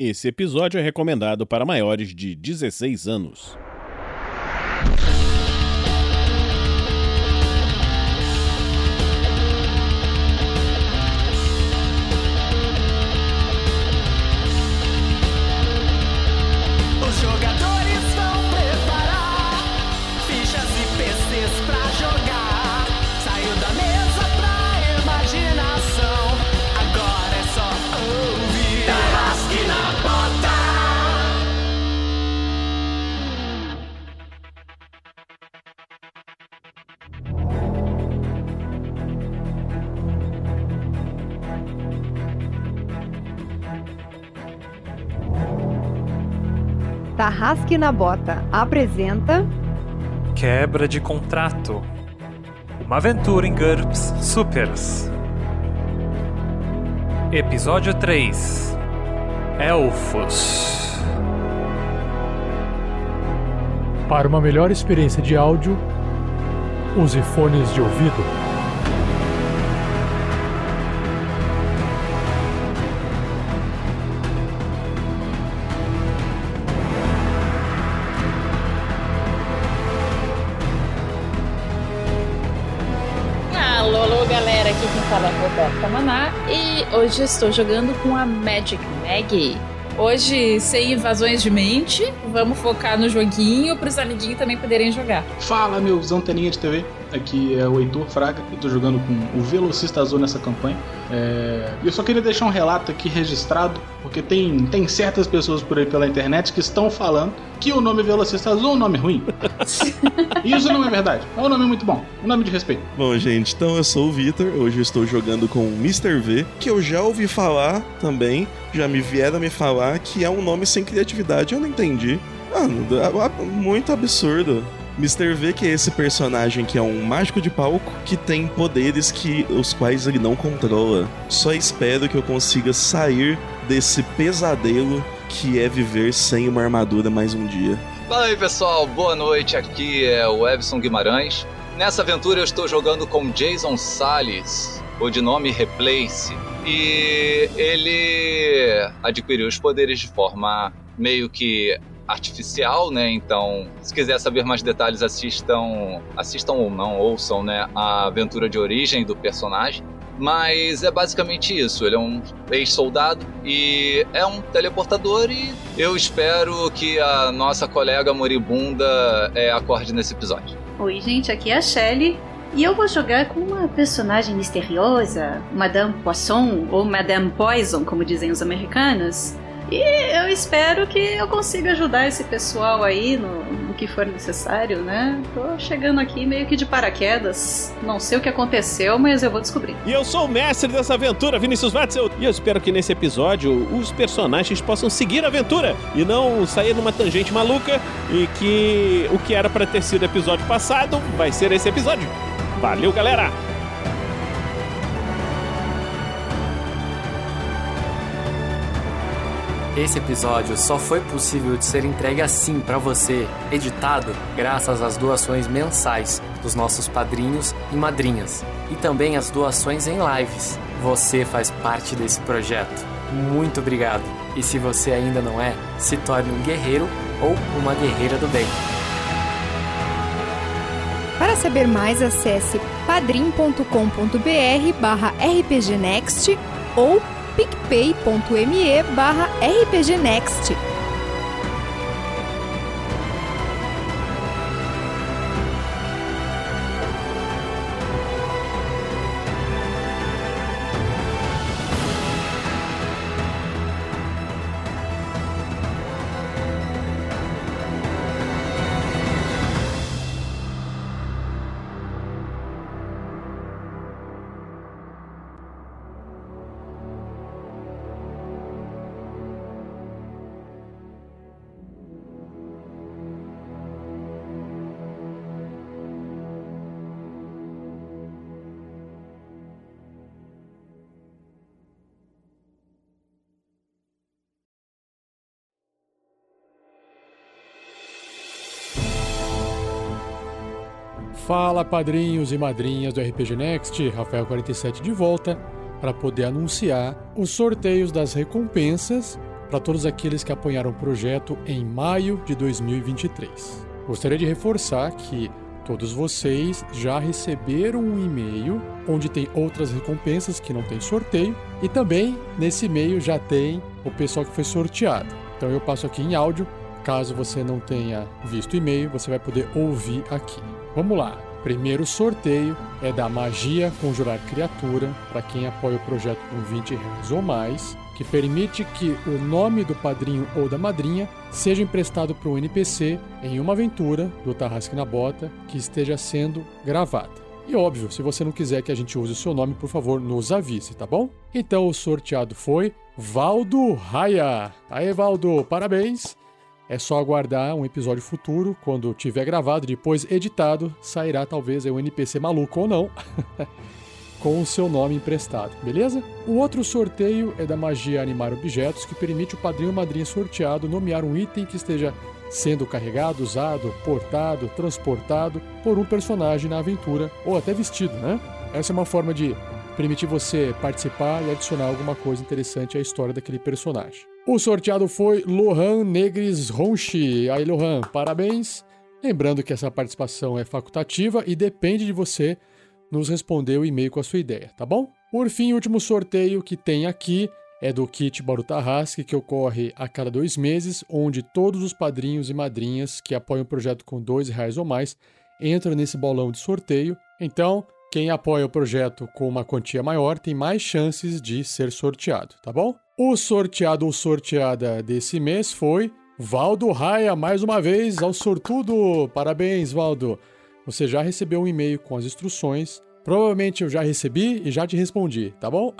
Esse episódio é recomendado para maiores de 16 anos. Na Bota apresenta Quebra de contrato. Uma aventura em GURPS Supers. Episódio 3 Elfos. Para uma melhor experiência de áudio, use fones de ouvido. Hoje estou jogando com a Magic Maggie. Hoje, sem invasões de mente, vamos focar no joguinho para os amiguinhos também poderem jogar. Fala, meus anteninha de TV. Aqui é o Heitor Fraga. Eu tô jogando com o Velocista Azul nessa campanha. É, E eu só queria deixar um relato aqui registrado, porque tem, tem certas pessoas por aí pela internet que estão falando que o nome Velocista Azul é um nome ruim. E Isso não é verdade. É um nome muito bom. Um nome de respeito. Bom, gente, então eu sou o Vitor. Hoje eu estou jogando com o Mr. V, que eu já ouvi falar também. Já me vieram me falar que é um nome sem criatividade. Eu não entendi. Mano, a- muito absurdo. Mr. V, que é esse personagem que é um mágico de palco que tem poderes que os quais ele não controla. Só espero que eu consiga sair desse pesadelo que é viver sem uma armadura mais um dia. Fala aí pessoal, boa noite. Aqui é o Evson Guimarães. Nessa aventura eu estou jogando com Jason Salles, ou de nome Replace. E ele adquiriu os poderes de forma meio que artificial, né? Então, se quiser saber mais detalhes, assistam, assistam ou não, ouçam, né, a aventura de origem do personagem. Mas é basicamente isso. Ele é um ex-soldado e é um teleportador. E eu espero que a nossa colega moribunda é, acorde nesse episódio. Oi, gente, aqui é a Shelly. E eu vou jogar com uma personagem misteriosa, Madame Poisson, ou Madame Poison, como dizem os americanos. E eu espero que eu consiga ajudar esse pessoal aí no, no que for necessário, né? Tô chegando aqui meio que de paraquedas. Não sei o que aconteceu, mas eu vou descobrir. E eu sou o mestre dessa aventura, Vinícius Watzel, e eu espero que nesse episódio os personagens possam seguir a aventura e não sair numa tangente maluca e que o que era para ter sido episódio passado vai ser esse episódio. Valeu, galera! Esse episódio só foi possível de ser entregue assim pra você, editado, graças às doações mensais dos nossos padrinhos e madrinhas, e também às doações em lives. Você faz parte desse projeto. Muito obrigado. E se você ainda não é, se torne um guerreiro ou uma guerreira do bem. Para saber mais, acesse padrim.com.br barra rpgnext ou picpay.me barra rpgnext. Fala padrinhos e madrinhas do RPG Next, Rafael47 de volta para poder anunciar os sorteios das recompensas para todos aqueles que apoiaram o projeto em maio de 2023. Gostaria de reforçar que todos vocês já receberam um e-mail onde tem outras recompensas que não tem sorteio e também nesse e-mail já tem o pessoal que foi sorteado. Então eu passo aqui em áudio. Caso você não tenha visto o e-mail, você vai poder ouvir aqui. Vamos lá. Primeiro sorteio é da Magia Conjurar Criatura, para quem apoia o projeto com 20 reais ou mais, que permite que o nome do padrinho ou da madrinha seja emprestado para um NPC em uma aventura do Tarrasque na Bota que esteja sendo gravada. E óbvio, se você não quiser que a gente use o seu nome, por favor, nos avise, tá bom? Então o sorteado foi Valdo Raia. Aê, Valdo, parabéns! É só aguardar um episódio futuro, quando tiver gravado, depois editado, sairá talvez um NPC maluco ou não, com o seu nome emprestado, beleza? O outro sorteio é da magia Animar Objetos, que permite o padrinho ou madrinha sorteado nomear um item que esteja sendo carregado, usado, portado, transportado por um personagem na aventura, ou até vestido, né? Essa é uma forma de permitir você participar e adicionar alguma coisa interessante à história daquele personagem. O sorteado foi Lohan Negres Ronchi. Aí, Lohan, parabéns. Lembrando que essa participação é facultativa e depende de você nos responder o e-mail com a sua ideia, tá bom? Por fim, o último sorteio que tem aqui é do kit Barutarrasque, que ocorre a cada dois meses, onde todos os padrinhos e madrinhas que apoiam o projeto com dois reais ou mais entram nesse bolão de sorteio. Então, quem apoia o projeto com uma quantia maior tem mais chances de ser sorteado, tá bom? O sorteado ou sorteada desse mês foi Valdo Raia, mais uma vez, ao sortudo. Parabéns, Valdo. Você já recebeu um e-mail com as instruções. Provavelmente eu já recebi e já te respondi, tá bom?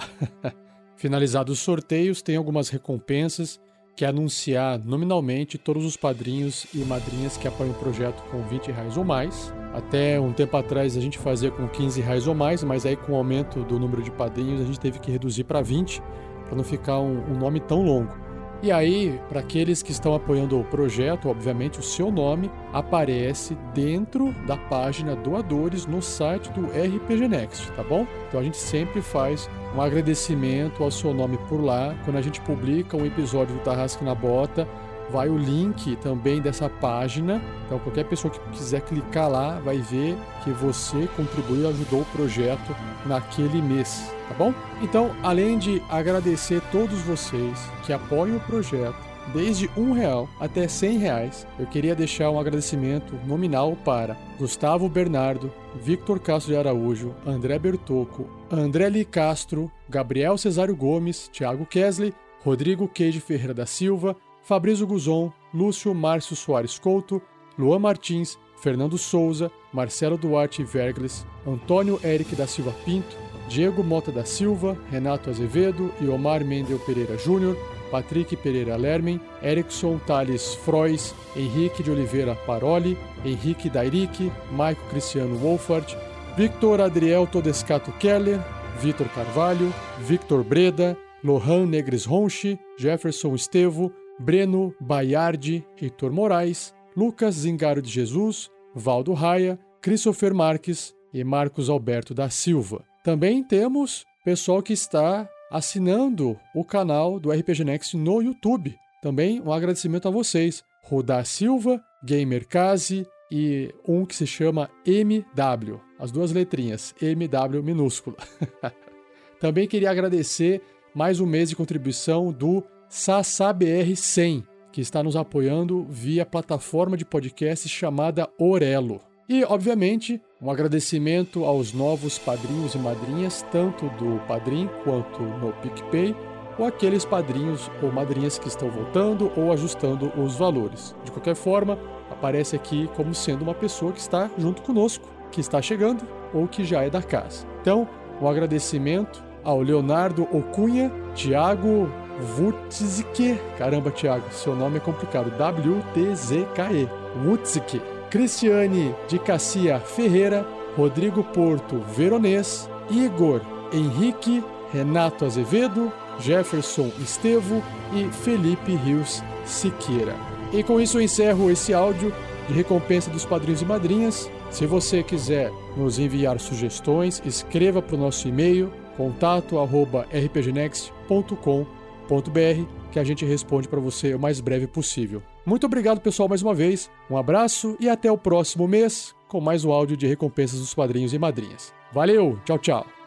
Finalizados os sorteios, tem algumas recompensas que é anunciar nominalmente todos os padrinhos e madrinhas que apoiam o projeto com 20 reais ou mais. Até um tempo atrás a gente fazia com 15 reais ou mais, mas aí com o aumento do número de padrinhos a gente teve que reduzir para 20 para não ficar um, um nome tão longo. E aí, para aqueles que estão apoiando o projeto, obviamente o seu nome aparece dentro da página doadores no site do RPG Next, tá bom? Então a gente sempre faz um agradecimento ao seu nome por lá. Quando a gente publica um episódio do Tarrasque na Bota, vai o link também dessa página. Então qualquer pessoa que quiser clicar lá vai ver que você contribuiu e ajudou o projeto naquele mês, tá bom? Então, além de agradecer todos vocês que apoiam o projeto, desde um real até cem reais, eu queria deixar um agradecimento nominal para Gustavo Bernardo, Victor Castro de Araújo, André Bertocco, André Li Castro, Gabriel Cesário Gomes, Thiago Kesley, Rodrigo Queijo Ferreira da Silva, Fabrício Guzon, Lúcio Márcio Soares Couto, Luan Martins, Fernando Souza, Marcelo Duarte Vergles, Antônio Eric da Silva Pinto, Diego Mota da Silva, Renato Azevedo e Omar Mendel Pereira Júnior, Patrick Pereira Lermen, Erickson Thales Frois, Henrique de Oliveira Paroli, Henrique Dairic, Maico Cristiano Wolfart, Victor Adriel Todescato Keller, Vitor Carvalho, Victor Breda, Lohan Negres Ronchi, Jefferson Estevo, Breno Baiardi, Heitor Moraes, Lucas Zingaro de Jesus, Valdo Raia, Christopher Marques e Marcos Alberto da Silva. Também temos pessoal que está assinando o canal do RPG Next no YouTube. Também um agradecimento a vocês. Rodar Silva, Gamer e um que se chama MW. As duas letrinhas, MW minúscula. Também queria agradecer mais um mês de contribuição do SASABR100, que está nos apoiando via plataforma de podcast chamada Orelo. E, obviamente, um agradecimento aos novos padrinhos e madrinhas, tanto do Padrim quanto no PicPay, ou aqueles padrinhos ou madrinhas que estão voltando ou ajustando os valores. De qualquer forma, aparece aqui como sendo uma pessoa que está junto conosco, que está chegando ou que já é da casa. Então, um agradecimento ao Leonardo Ocunha, Tiago Wutzke, caramba, Tiago, seu nome é complicado, W-T-Z-K-E, Wutzke, Cristiane de Cassia Ferreira, Rodrigo Porto Veronês, Igor Henrique, Renato Azevedo, Jefferson Estevo e Felipe Rios Siqueira. E com isso eu encerro esse áudio de recompensa dos padrinhos e madrinhas. Se você quiser nos enviar sugestões, escreva para o nosso e-mail contato@rpgnext.com que a gente responde para você o mais breve possível. Muito obrigado, pessoal, mais uma vez. Um abraço e até o próximo mês com mais um áudio de recompensas dos padrinhos e madrinhas. Valeu, tchau, tchau.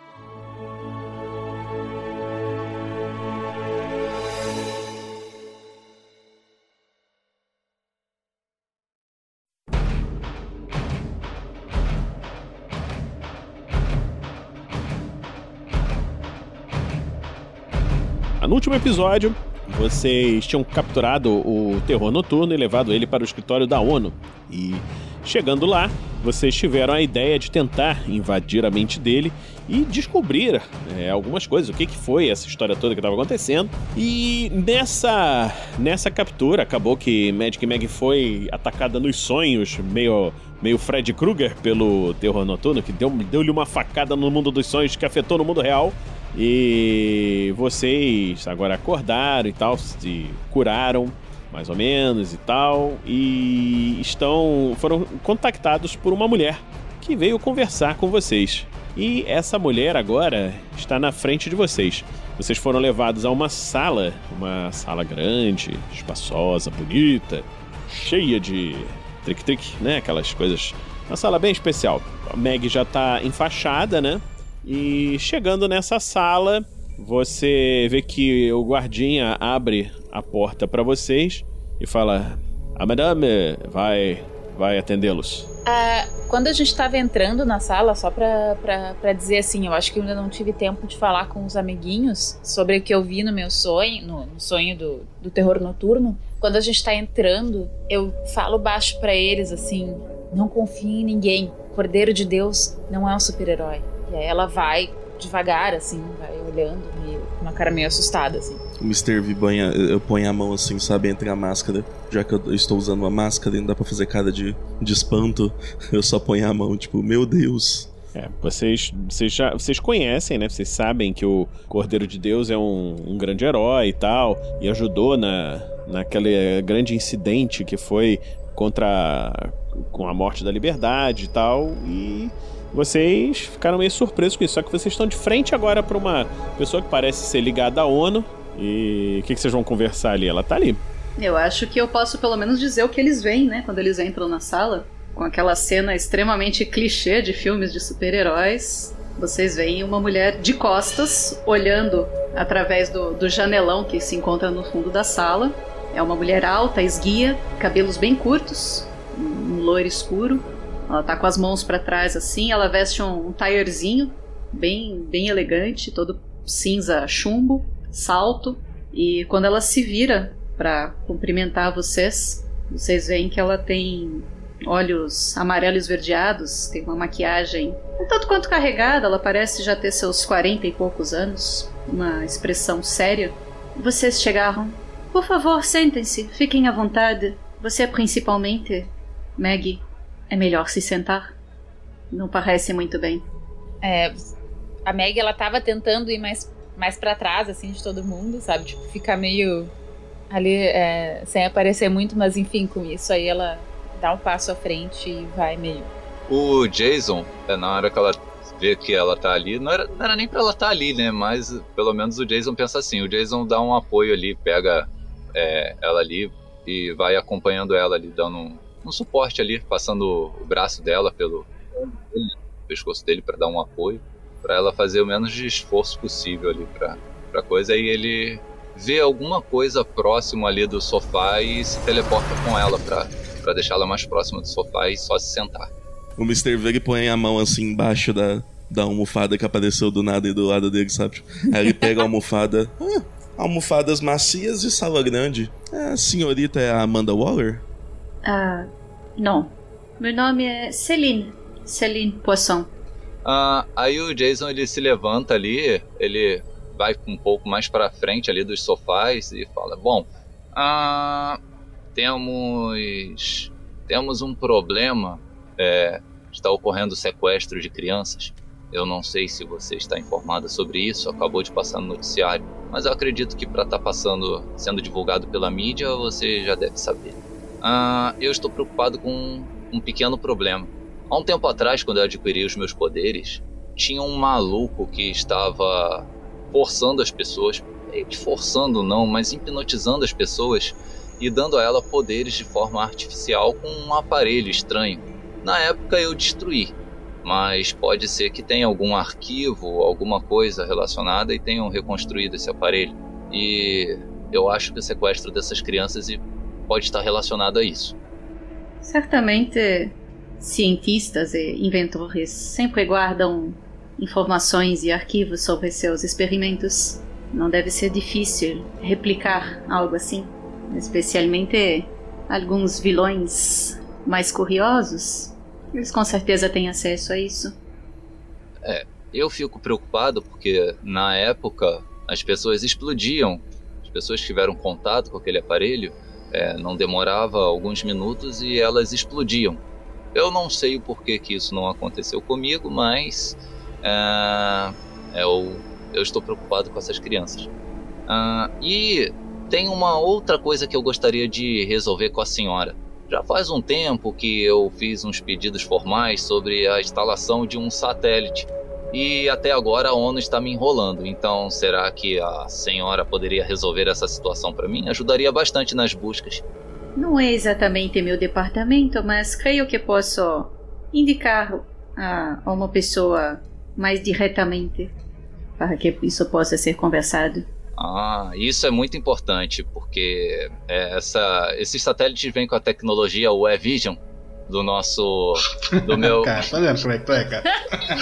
No último episódio, vocês tinham capturado o terror noturno e levado ele para o escritório da ONU. E chegando lá, vocês tiveram a ideia de tentar invadir a mente dele e descobrir é, algumas coisas, o que, que foi essa história toda que estava acontecendo. E nessa, nessa captura, acabou que Magic Mag foi atacada nos sonhos, meio, meio Fred Krueger pelo terror noturno, que deu-lhe deu uma facada no mundo dos sonhos que afetou no mundo real. E vocês agora acordaram e tal, se curaram mais ou menos e tal, e estão foram contactados por uma mulher que veio conversar com vocês. E essa mulher agora está na frente de vocês. Vocês foram levados a uma sala, uma sala grande, espaçosa, bonita, cheia de trick-trick, né? Aquelas coisas. Uma sala bem especial. A Meg já está enfaixada, né? E chegando nessa sala, você vê que o guardinha abre a porta para vocês e fala: "A madame vai vai atendê-los". Ah, quando a gente estava entrando na sala, só pra dizer assim, eu acho que ainda não tive tempo de falar com os amiguinhos sobre o que eu vi no meu sonho, no, no sonho do, do terror noturno. Quando a gente tá entrando, eu falo baixo para eles assim: não confie em ninguém. Cordeiro de Deus não é um super-herói. E aí ela vai devagar, assim, vai olhando, meio, com uma cara meio assustada, assim. O Mr. V banha, eu ponho a mão assim, sabe, entre a máscara. Já que eu estou usando uma máscara e não dá pra fazer cara de, de espanto, eu só ponho a mão, tipo, meu Deus. É, vocês, vocês, já, vocês conhecem, né? Vocês sabem que o Cordeiro de Deus é um, um grande herói e tal, e ajudou na, naquele grande incidente que foi contra com a morte da liberdade e tal, e vocês ficaram meio surpresos com isso. Só que vocês estão de frente agora para uma pessoa que parece ser ligada à ONU. E o que, que vocês vão conversar ali? Ela tá ali. Eu acho que eu posso pelo menos dizer o que eles veem, né? Quando eles entram na sala. Com aquela cena extremamente clichê de filmes de super-heróis. Vocês veem uma mulher de costas, olhando através do, do janelão que se encontra no fundo da sala. É uma mulher alta, esguia, cabelos bem curtos, um loiro escuro, ela tá com as mãos para trás assim, ela veste um, um bem, bem elegante, todo cinza chumbo, salto. E quando ela se vira para cumprimentar vocês, vocês veem que ela tem olhos amarelos esverdeados, tem uma maquiagem um tanto quanto carregada, ela parece já ter seus 40 e poucos anos, uma expressão séria. Vocês chegaram. Por favor, sentem-se, fiquem à vontade. Você é principalmente Maggie. É melhor se sentar. Não parece muito bem. É, a Meg, ela tava tentando ir mais, mais para trás, assim, de todo mundo, sabe? Tipo, ficar meio ali, é, sem aparecer muito, mas enfim, com isso aí ela dá um passo à frente e vai meio. O Jason, é, na hora que ela vê que ela tá ali, não era, não era nem pra ela estar tá ali, né? Mas pelo menos o Jason pensa assim: o Jason dá um apoio ali, pega é, ela ali e vai acompanhando ela ali, dando um um suporte ali, passando o braço dela pelo pescoço dele para dar um apoio, para ela fazer o menos de esforço possível ali para para coisa. E ele vê alguma coisa próximo ali do sofá e se teleporta com ela para deixá-la mais próxima do sofá e só se sentar. O Mr. Veg põe a mão assim embaixo da, da almofada que apareceu do nada e do lado dele, sabe? Aí ele pega a almofada. Ah, almofadas macias e sala grande. É, a senhorita é a Amanda Waller? Ah, não. Meu nome é Celine. Celine Poisson. Ah, aí o Jason ele se levanta ali, ele vai um pouco mais para frente ali dos sofás e fala: Bom, ah, temos temos um problema. É, está ocorrendo sequestro de crianças. Eu não sei se você está informada sobre isso, acabou de passar no noticiário, mas eu acredito que para estar tá passando, sendo divulgado pela mídia, você já deve saber. Ah, eu estou preocupado com um pequeno problema. Há um tempo atrás, quando eu adquiri os meus poderes, tinha um maluco que estava forçando as pessoas, que forçando não, mas hipnotizando as pessoas e dando a ela poderes de forma artificial com um aparelho estranho. Na época eu destruí, mas pode ser que tenha algum arquivo, alguma coisa relacionada e tenham reconstruído esse aparelho. E eu acho que o sequestro dessas crianças pode estar relacionado a isso. Certamente, cientistas e inventores sempre guardam informações e arquivos sobre seus experimentos. Não deve ser difícil replicar algo assim, especialmente alguns vilões mais curiosos. Eles com certeza têm acesso a isso. É, eu fico preocupado porque na época as pessoas explodiam. As pessoas tiveram contato com aquele aparelho, é, não demorava alguns minutos e elas explodiam. Eu não sei o porquê que isso não aconteceu comigo, mas é, eu, eu estou preocupado com essas crianças. Ah, e tem uma outra coisa que eu gostaria de resolver com a senhora. Já faz um tempo que eu fiz uns pedidos formais sobre a instalação de um satélite. E até agora a ONU está me enrolando. Então, será que a senhora poderia resolver essa situação para mim? Ajudaria bastante nas buscas. Não é exatamente meu departamento, mas creio que posso indicar a, uma pessoa mais diretamente para que isso possa ser conversado. Ah, isso é muito importante, porque é, essa, esses satélites vêm com a tecnologia UE Vision do nosso. Do meu. cara, tá vendo como é que tu é, cara?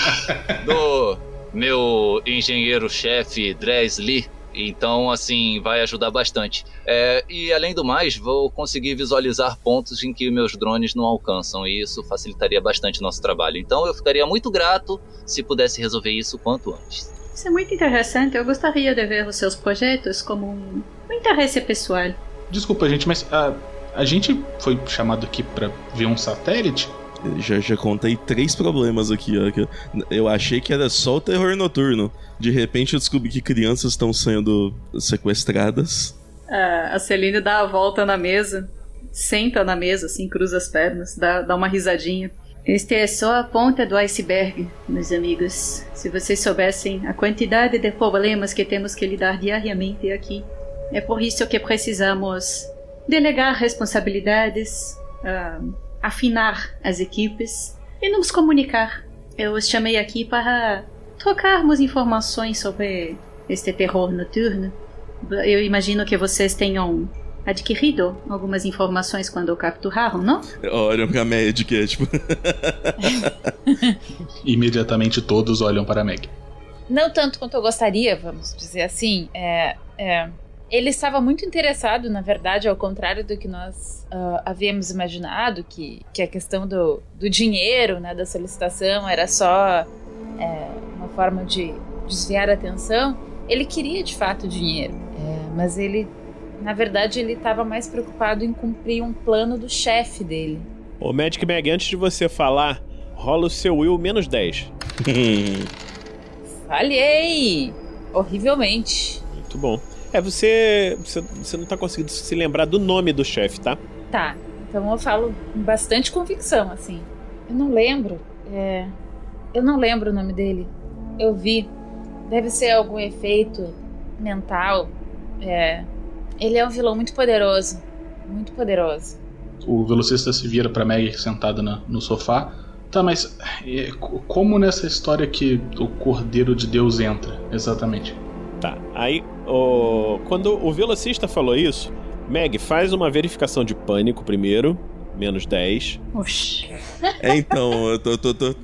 do meu engenheiro-chefe Dresley. Então, assim, vai ajudar bastante. É, e além do mais, vou conseguir visualizar pontos em que meus drones não alcançam, e isso facilitaria bastante nosso trabalho. Então, eu ficaria muito grato se pudesse resolver isso quanto antes. Isso é muito interessante. Eu gostaria de ver os seus projetos como um, interesse pessoal. Desculpa, gente, mas a, a gente foi chamado aqui para ver um satélite? Já, já contei três problemas aqui, ó. Eu achei que era só o terror noturno. De repente eu descobri que crianças estão sendo sequestradas. Ah, a Celine dá a volta na mesa, senta na mesa, assim, cruza as pernas, dá, dá uma risadinha. Este é só a ponta do iceberg, meus amigos. Se vocês soubessem a quantidade de problemas que temos que lidar diariamente aqui. É por isso que precisamos delegar responsabilidades, uh, afinar as equipes e nos comunicar. Eu os chamei aqui para trocarmos informações sobre este terror noturno. Eu imagino que vocês tenham adquirido algumas informações quando o capturaram, não? Olham pra Meg, é tipo. Imediatamente todos olham para a Meg. Não tanto quanto eu gostaria, vamos dizer assim. É, é, ele estava muito interessado, na verdade, ao contrário do que nós uh, havíamos imaginado, que, que a questão do, do dinheiro, né, da solicitação, era só é, uma forma de desviar a atenção. Ele queria de fato dinheiro, é, mas ele na verdade, ele estava mais preocupado em cumprir um plano do chefe dele. Ô, Magic Mag, antes de você falar, rola o seu Will menos 10. Falhei! Horrivelmente. Muito bom. É, você, você, você não tá conseguindo se lembrar do nome do chefe, tá? Tá. Então eu falo com bastante convicção, assim. Eu não lembro. É... Eu não lembro o nome dele. Eu vi. Deve ser algum efeito mental. É. Ele é um vilão muito poderoso. Muito poderoso. O velocista se vira pra Meg sentada no sofá. Tá, mas é, como nessa história que o Cordeiro de Deus entra, exatamente? Tá, aí o, quando o velocista falou isso, Meg faz uma verificação de pânico primeiro, menos 10. Oxi. É, então, eu tô, tô, tô,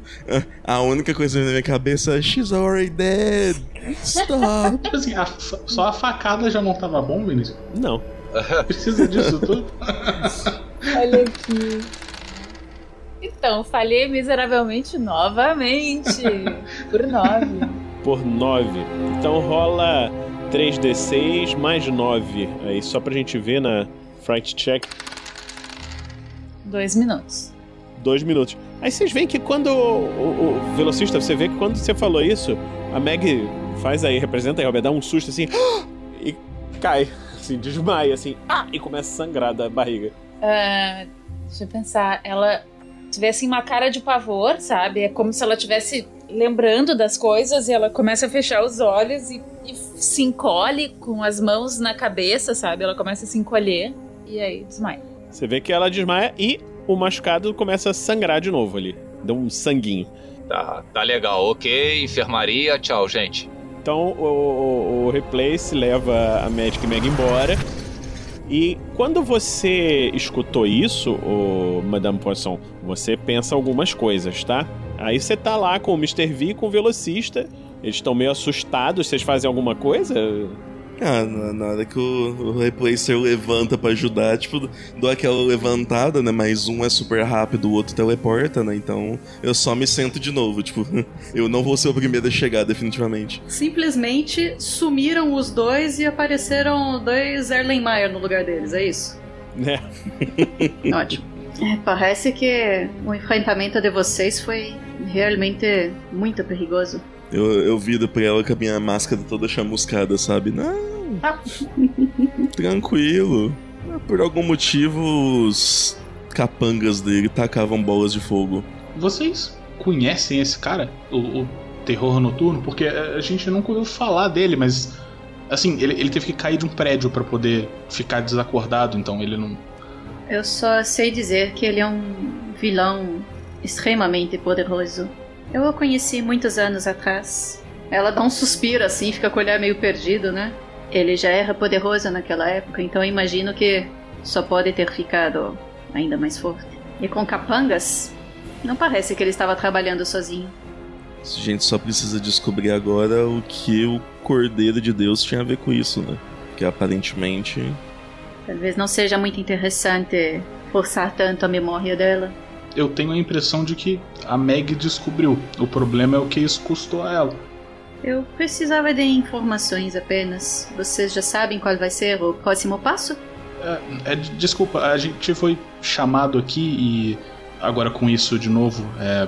A única coisa na minha cabeça é She's already dead. Stop. Tipo assim, a, só a facada já não tava bom, Vinícius? Não. Precisa disso tudo? Olha aqui. Então, falhei miseravelmente novamente. Por 9. Por 9. Então rola 3d6 mais 9. Aí só pra gente ver na Fright Check. Dois minutos. Dois minutos. Aí vocês veem que quando o, o, velocista, você vê que quando você falou isso, a Meg faz aí, representa aí, Robert, dá um susto assim e cai, assim, desmaia, assim, ah, e começa a sangrar da barriga. Uh, deixa eu pensar, ela tivesse uma cara de pavor, sabe? É como se ela tivesse lembrando das coisas e ela começa a fechar os olhos e, e se encolhe com as mãos na cabeça, sabe? Ela começa a se encolher e aí desmaia. Você vê que ela desmaia e o machucado começa a sangrar de novo ali. Deu um sanguinho. Tá, tá legal. Ok, enfermaria. Tchau, gente. Então o, o, o Replace leva a Magic Meg embora. E quando você escutou isso, o Madame Poisson, você pensa algumas coisas, tá? Aí você tá lá com o Mr. V e com o velocista. Eles estão meio assustados. Vocês fazem alguma coisa? Ah, na, na hora que o, o Replacer levanta pra ajudar, tipo, dou aquela levantada, né? Mas um é super rápido, o outro teleporta, né? Então eu só me sento de novo, tipo, eu não vou ser o primeiro a chegar, definitivamente. Simplesmente sumiram os dois e apareceram dois Erlenmeyer no lugar deles, é isso? Né? Ótimo. É, parece que o enfrentamento de vocês foi realmente muito perigoso. Eu, eu viro pra ela com a minha máscara toda chamuscada, sabe? Não, tranquilo. Por algum motivo, os capangas dele tacavam bolas de fogo. Vocês conhecem esse cara? O, o terror noturno? Porque a gente nunca ouviu falar dele, mas. Assim, ele, ele teve que cair de um prédio pra poder ficar desacordado, então ele não. Eu só sei dizer que ele é um vilão extremamente poderoso. Eu o conheci muitos anos atrás. Ela dá um suspiro assim, fica com o olhar meio perdido, né? Ele já era poderoso naquela época, então eu imagino que só pode ter ficado ainda mais forte. E com capangas, não parece que ele estava trabalhando sozinho. A gente só precisa descobrir agora o que o Cordeiro de Deus tinha a ver com isso, né? Que aparentemente. Talvez não seja muito interessante forçar tanto a memória dela. Eu tenho a impressão de que a Meg descobriu. O problema é o que isso custou a ela. Eu precisava de informações apenas. Vocês já sabem qual vai ser o próximo passo? É, é, desculpa, a gente foi chamado aqui e agora com isso de novo, é,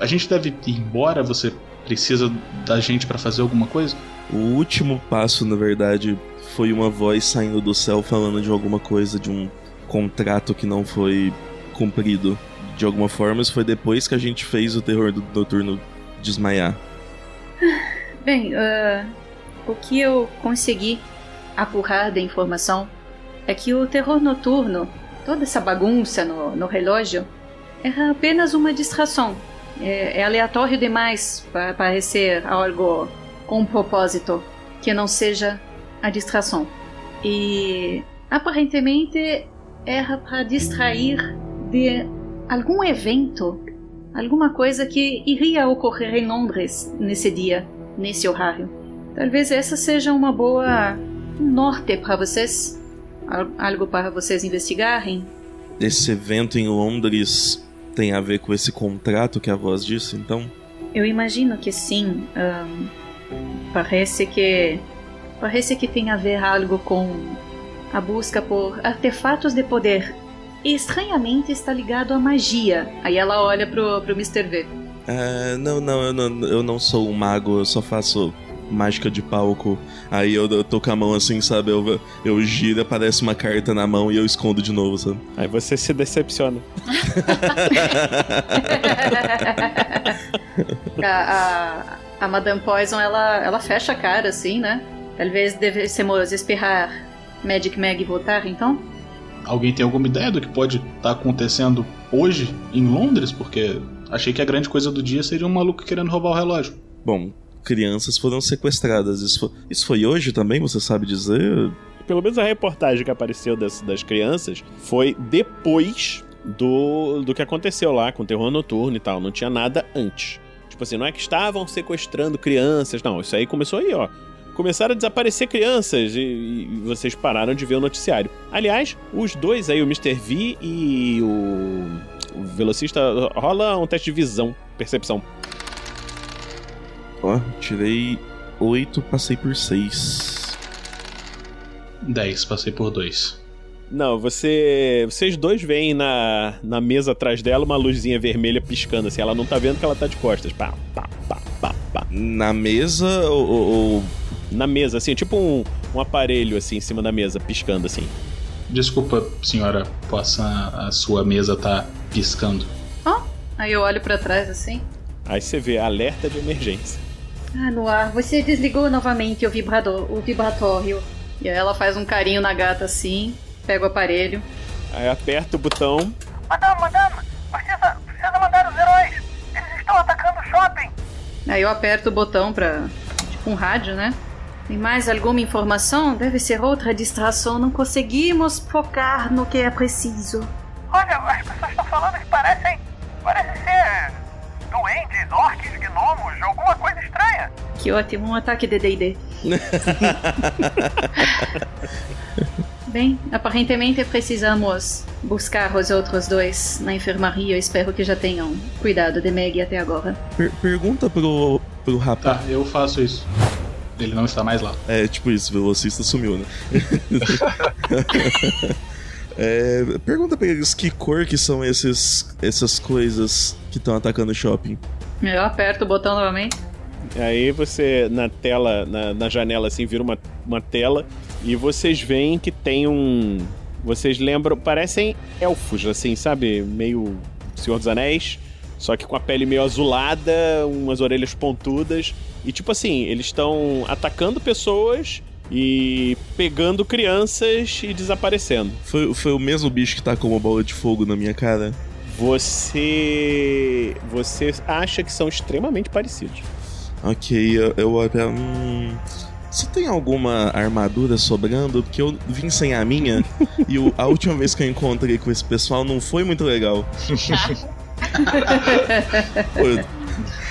a gente deve ir embora. Você precisa da gente pra fazer alguma coisa? O último passo, na verdade, foi uma voz saindo do céu falando de alguma coisa, de um contrato que não foi cumprido. De alguma forma, isso foi depois que a gente fez o terror do noturno desmaiar. Bem, ah, o que eu consegui apurrar da informação é que o terror noturno, toda essa bagunça no, no relógio, era apenas uma distração. É, é aleatório demais para parecer algo com um propósito que não seja a distração. E aparentemente era para distrair de algum evento, alguma coisa que iria ocorrer em Londres nesse dia, nesse horário. Talvez essa seja uma boa um norte para vocês, Al- algo para vocês investigarem. Esse evento em Londres tem a ver com esse contrato que a voz disse, então? Eu imagino que sim. ahn, parece que parece que tem a ver algo com a busca por artefatos de poder. E estranhamente está ligado à magia. Aí ela olha pro, pro Mr. V. É, não, não eu, não, eu não sou um mago, eu só faço mágica de palco. Aí eu, eu tô com a mão assim, sabe? Eu, eu giro, aparece uma carta na mão e eu escondo de novo, sabe? Aí você se decepciona. a, a, a Madame Poison ela, ela fecha a cara assim, né? Talvez devêssemos esperar Magic Mag voltar então? Alguém tem alguma ideia do que pode estar acontecendo hoje em Londres? Porque achei que a grande coisa do dia seria um maluco querendo roubar o relógio. Bom, crianças foram sequestradas. Isso foi, isso foi hoje também, você sabe dizer? Pelo menos a reportagem que apareceu das, das crianças foi depois do, do que aconteceu lá com o terror noturno e tal. Não tinha nada antes. Tipo assim, não é que estavam sequestrando crianças, não. Isso aí começou aí, ó. Começaram a desaparecer crianças e, e vocês pararam de ver o noticiário. Aliás, os dois aí, o Mr. V e o, o velocista, rola um teste de visão, percepção. Ó, tirei 8, passei por 6. 10, passei por 2. Não, você. Vocês dois veem na, na mesa atrás dela uma luzinha vermelha piscando, assim. Ela não tá vendo que ela tá de costas. Pá, pá, pá, pá, pá. Na mesa ou- ou- Na mesa, assim, tipo um, um aparelho assim em cima da mesa, piscando assim. Desculpa, senhora, possa a sua mesa tá piscando. Ó, aí eu olho pra trás assim. Aí você vê alerta de emergência. Ah, Noir, você desligou novamente o vibrador, o vibratório. E aí ela faz um carinho na gata assim, pega o aparelho. Aí aperta o botão. Madame, madame, precisa, precisa mandar os heróis. Eles estão atacando o shopping. Aí eu aperto o botão pra. tipo um rádio, né? Tem mais alguma informação? Deve ser outra distração. Não conseguimos focar no que é preciso. Olha, as pessoas estão falando que parecem. parecem ser. duendes, orques, gnomos, alguma coisa estranha. Que ótimo, um ataque de DD. Bem, aparentemente precisamos buscar os outros dois na enfermaria. Eu espero que já tenham cuidado de Meg até agora. Per- pergunta pro, pro rapaz. Tá, eu faço isso. Ele não está mais lá. É, tipo isso, o velocista sumiu, né? É, pergunta pra eles que cor que são esses, essas coisas que estão atacando o shopping. Eu aperto o botão novamente. Aí você, na tela, na, na janela, assim, vira uma, uma tela e vocês veem que tem um. Vocês lembram. Parecem elfos, assim, sabe? Meio Senhor dos Anéis. Só que com a pele meio azulada, umas orelhas pontudas. E tipo assim, eles estão atacando pessoas e pegando crianças e desaparecendo. Foi, foi o mesmo bicho que tá com uma bola de fogo na minha cara? Você. Você acha que são extremamente parecidos. Ok, eu, eu olho. Hum, você tem alguma armadura sobrando? Porque eu vim sem a minha e o- a última vez que eu encontrei com esse pessoal não foi muito legal. Pô, eu,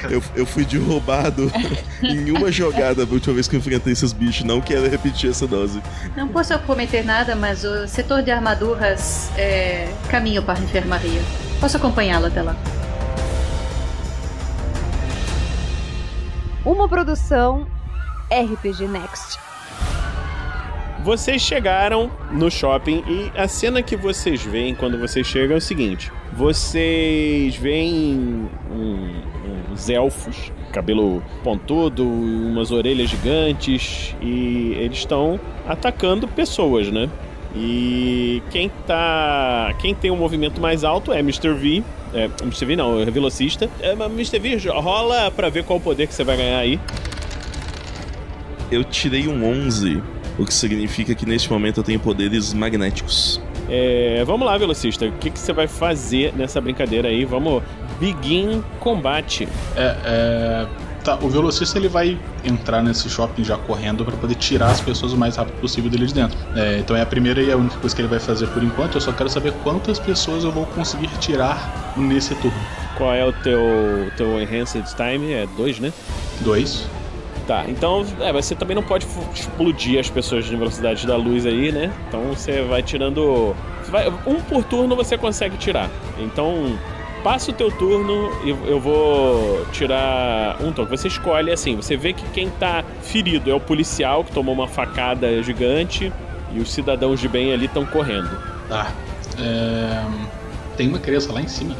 eu, eu fui derrubado em uma jogada a última vez que eu enfrentei esses bichos. Não quero repetir essa dose. Não posso prometer nada, mas o setor de armaduras é caminho para a enfermaria. Posso acompanhá-lo até lá. Uma produção RPG Next. Vocês chegaram no shopping e a cena que vocês veem quando vocês chegam é o seguinte: vocês veem um- uns elfos, cabelo pontudo, umas orelhas gigantes e eles estão atacando pessoas, né? E quem tá. Quem tem um movimento mais alto é Mr. V. É, Mr. V não, é velocista. É, mas Mr. V, rola pra ver qual o poder que você vai ganhar aí. Eu tirei um 11, o que significa que neste momento eu tenho poderes magnéticos. É, vamos lá, velocista. O que, que você vai fazer nessa brincadeira aí? Vamos. Begin combate. É, é. Tá, o velocista ele vai entrar nesse shopping já correndo pra poder tirar as pessoas o mais rápido possível dele de dentro. É, então é a primeira e a única coisa que ele vai fazer por enquanto. Eu só quero saber quantas pessoas eu vou conseguir tirar nesse turno. Qual é o teu, teu Enhanced Time? É dois, né? Dois. Tá, então é, você também não pode explodir as pessoas na velocidade da luz aí, né? Então você vai tirando. você vai- um por turno você consegue tirar. Então. Passa o teu turno e eu vou tirar um toque. Você escolhe assim, você vê que quem tá ferido é o policial que tomou uma facada gigante e os cidadãos de bem ali estão correndo. Tá. É, Tem uma criança lá em cima.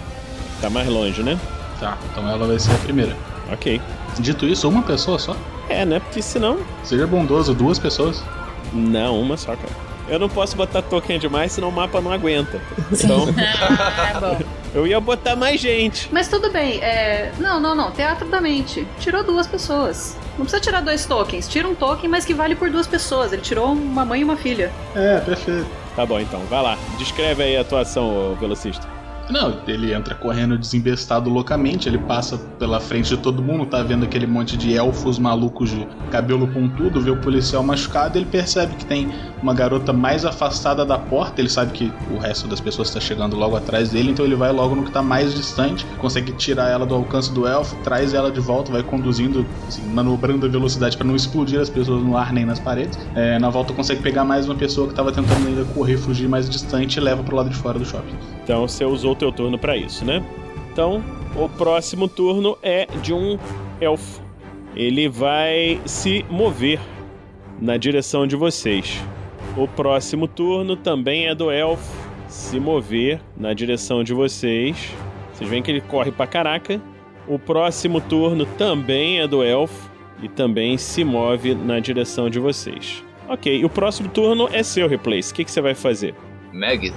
Tá mais longe, né? Tá, então ela vai ser a primeira. Ok. Dito isso, uma pessoa só? É, né? Porque senão. Seja bondoso, duas pessoas. Não, uma só, cara. Eu não posso botar token demais, senão o mapa não aguenta. Então. Ah, bom. Eu ia botar mais gente. Mas tudo bem, é. Não, não, não. Teatro da mente. Tirou duas pessoas. Não precisa tirar dois tokens. Tira um token, mas que vale por duas pessoas. Ele tirou uma mãe e uma filha. É, perfeito. Tá bom, então. Vai lá. Descreve aí a atuação, ô velocista. Não, ele entra correndo desembestado loucamente, ele passa pela frente de todo mundo, tá vendo aquele monte de elfos malucos de cabelo pontudo, vê o policial machucado, ele percebe que tem uma garota mais afastada da porta, ele sabe que o resto das pessoas está chegando logo atrás dele, então ele vai logo no que tá mais distante, consegue tirar ela do alcance do elfo, traz ela de volta, vai conduzindo, assim, manobrando a velocidade para não explodir as pessoas no ar nem nas paredes. É, na volta consegue pegar mais uma pessoa que tava tentando ainda correr, fugir mais distante e leva pro lado de fora do shopping. Então você usou o teu turno pra isso, né? Então, o próximo turno é de um elfo. Ele vai se mover na direção de vocês. O próximo turno também é do elfo se mover na direção de vocês. Vocês veem que ele corre pra caraca. O próximo turno também é do elfo e também se move na direção de vocês. Ok, o próximo turno é seu, Replace. O que, que você vai fazer? Meg,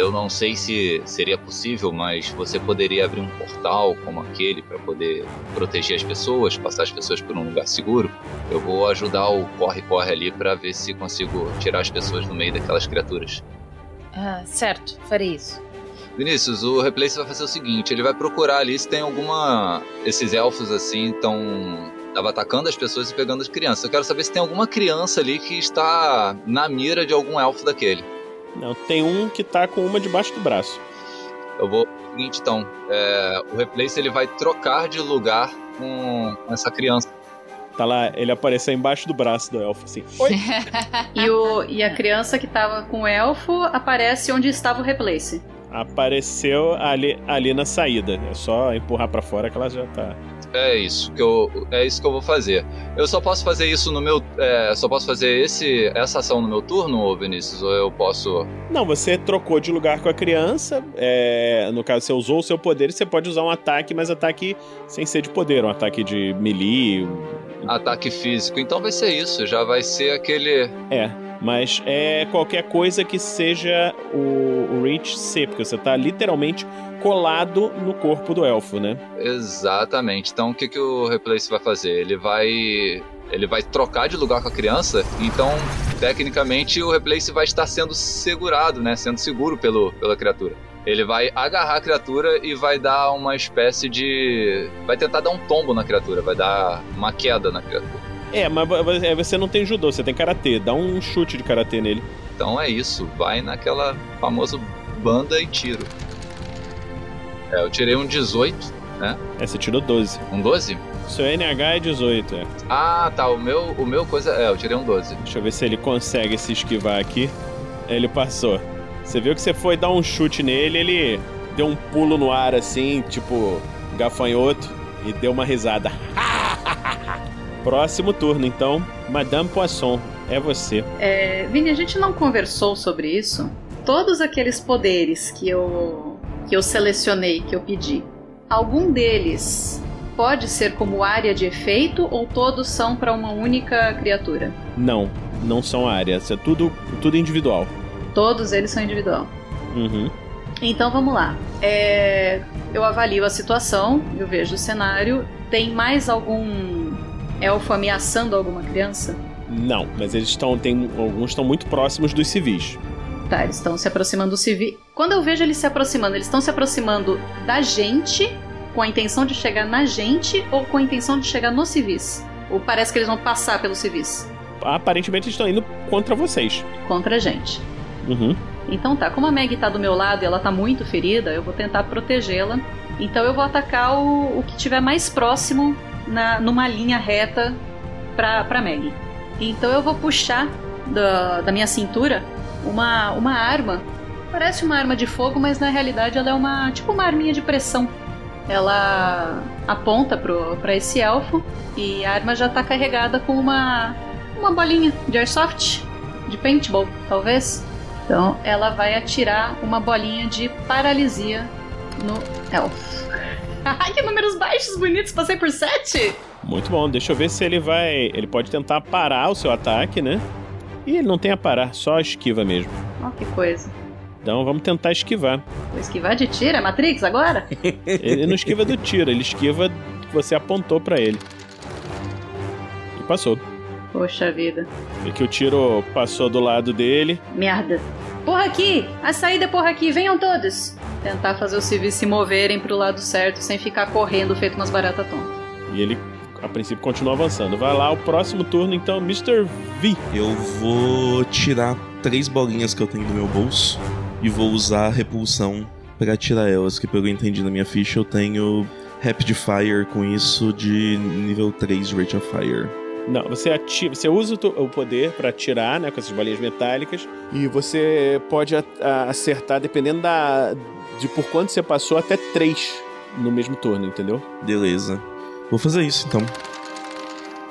Eu não sei se seria possível, mas você poderia abrir um portal como aquele para poder proteger as pessoas, passar as pessoas por um lugar seguro. Eu vou ajudar o corre-corre ali para ver se consigo tirar as pessoas do meio daquelas criaturas. Ah, certo, farei isso. Vinícius, o Replace vai fazer o seguinte: ele vai procurar ali se tem alguma. Esses elfos assim estão. Tava atacando as pessoas e pegando as crianças. Eu quero saber se tem alguma criança ali que está na mira de algum elfo daquele. Não, tem um que tá com uma debaixo do braço. Eu vou. Seguinte, então. é, o Replace ele vai trocar de lugar com essa criança. Tá lá, ele apareceu embaixo do braço do elfo, assim. Oi! E, o, e a criança que tava com o elfo aparece onde estava o Replace. Apareceu ali, ali na saída. É só empurrar pra fora que ela já tá. É isso que eu, é isso que eu vou fazer. Eu só posso fazer isso no meu, é, só posso fazer esse, essa ação no meu turno, ô Vinícius, ou eu posso? Não, você trocou de lugar com a criança. é, no caso, você usou o seu poder e você pode usar um ataque, mas ataque sem ser de poder, um ataque de melee. Ataque físico. Então vai ser isso. Já vai ser aquele. É, mas é qualquer coisa que seja o, o Reach C, porque você tá literalmente colado no corpo do elfo, né? Exatamente. Então o que, que o Replace vai fazer? Ele vai. Ele vai trocar de lugar com a criança, então, tecnicamente, o Replace vai estar sendo segurado, né? Sendo seguro pelo, pela criatura. Ele vai agarrar a criatura e vai dar uma espécie de. Vai tentar dar um tombo na criatura, vai dar uma queda na criatura. É, mas é, você não tem judô, você tem karatê. Dá um chute de karatê nele. Então é isso, vai naquela famosa banda e tiro. É, eu tirei um 18, né? É, você tirou 12. Um 12? Seu NH é 18, é. Ah, tá. O meu, o meu coisa. É, eu tirei um 12. Deixa eu ver se ele consegue se esquivar aqui. Ele passou. Você viu que você foi dar um chute nele, ele deu um pulo no ar assim, tipo gafanhoto, e deu uma risada. Próximo turno, então. Madame Poisson, é você. É, Vini, a gente não conversou sobre isso. Todos aqueles poderes que eu que eu selecionei, que eu pedi, algum deles pode ser como área de efeito ou todos são para uma única criatura? Não, não são áreas, é tudo, tudo individual. Todos eles são individual. Uhum. Então vamos lá. É, eu avalio a situação, eu vejo o cenário. Tem mais algum elfo ameaçando alguma criança? Não, mas eles estão. Tem, alguns estão muito próximos dos civis. Tá, eles estão se aproximando do civil. Quando eu vejo eles se aproximando, eles estão se aproximando da gente com a intenção de chegar na gente ou com a intenção de chegar nos civis? Ou parece que eles vão passar pelos civis? Aparentemente eles estão indo contra vocês. Contra a gente. Uhum. Então tá, como a Meg tá do meu lado e ela tá muito ferida, eu vou tentar protegê-la. Então eu vou atacar o, o que tiver mais próximo na, numa linha reta pra, pra Meg. Então eu vou puxar da, da minha cintura uma, uma arma. Parece uma arma de fogo, mas na realidade ela é uma. tipo uma arminha de pressão. Ela aponta pro, pra esse elfo e a arma já tá carregada com uma. uma bolinha de airsoft, de paintball, talvez. Então ela vai atirar uma bolinha de paralisia no elfo. Ai, que números baixos, bonitos, passei por 7! Muito bom, deixa eu ver se ele vai. Ele pode tentar parar o seu ataque, né? E ele não tem a parar, só esquiva mesmo. Ó, que coisa. Então vamos tentar esquivar. Vou esquivar de tiro, é Matrix agora? Ele não esquiva do tiro, ele esquiva que você apontou pra ele. E passou. Poxa vida. Vê que o tiro passou do lado dele. Merda. Porra aqui! A saída é porra aqui, venham todos! Tentar fazer os civis se moverem pro lado certo sem ficar correndo feito umas baratas tontas. E ele, a princípio, continua avançando. Vai lá, o próximo turno, então, Mr. V. Eu vou tirar três bolinhas que eu tenho no meu bolso e vou usar a repulsão pra tirar elas, que pelo que eu entendi na minha ficha eu tenho Rapid Fire com isso de nível 3 de Rate of Fire. Não, você ativa, você usa o, o poder pra atirar, né, com essas bolinhas metálicas, e você pode acertar dependendo da de por quanto você passou até três no mesmo turno, entendeu? Beleza. Vou fazer isso então.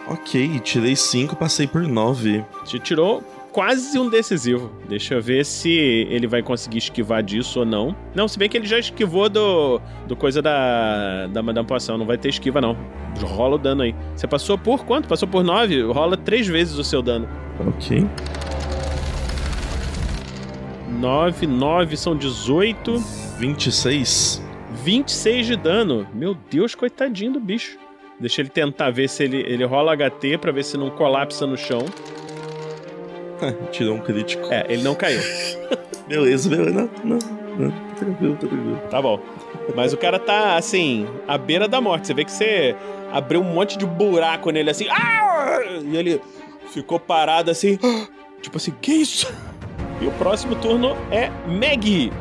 Ok, tirei 5, passei por 9. Te tirou quase um decisivo. Deixa eu ver se ele vai conseguir esquivar disso ou não. Não, se bem que ele já esquivou do, do coisa da, da Madame Poisson. Não vai ter esquiva, não. Rola o dano aí. Você passou por quanto? Passou por 9? Rola três vezes o seu dano. Ok. 9, 9 são 18. 26. 26 de dano. Meu Deus, coitadinho do bicho. Deixa ele tentar ver se ele, ele rola HT pra ver se não colapsa no chão. Tirou um crítico. É, ele não caiu. beleza, beleza. Não, não, não. Tranquilo, tranquilo. Tá bom. Mas o cara tá, assim, à beira da morte. Você vê que você abriu um monte de buraco nele, assim. "Ah!" E ele ficou parado, assim. Tipo assim, que isso? E o próximo turno é Maggie.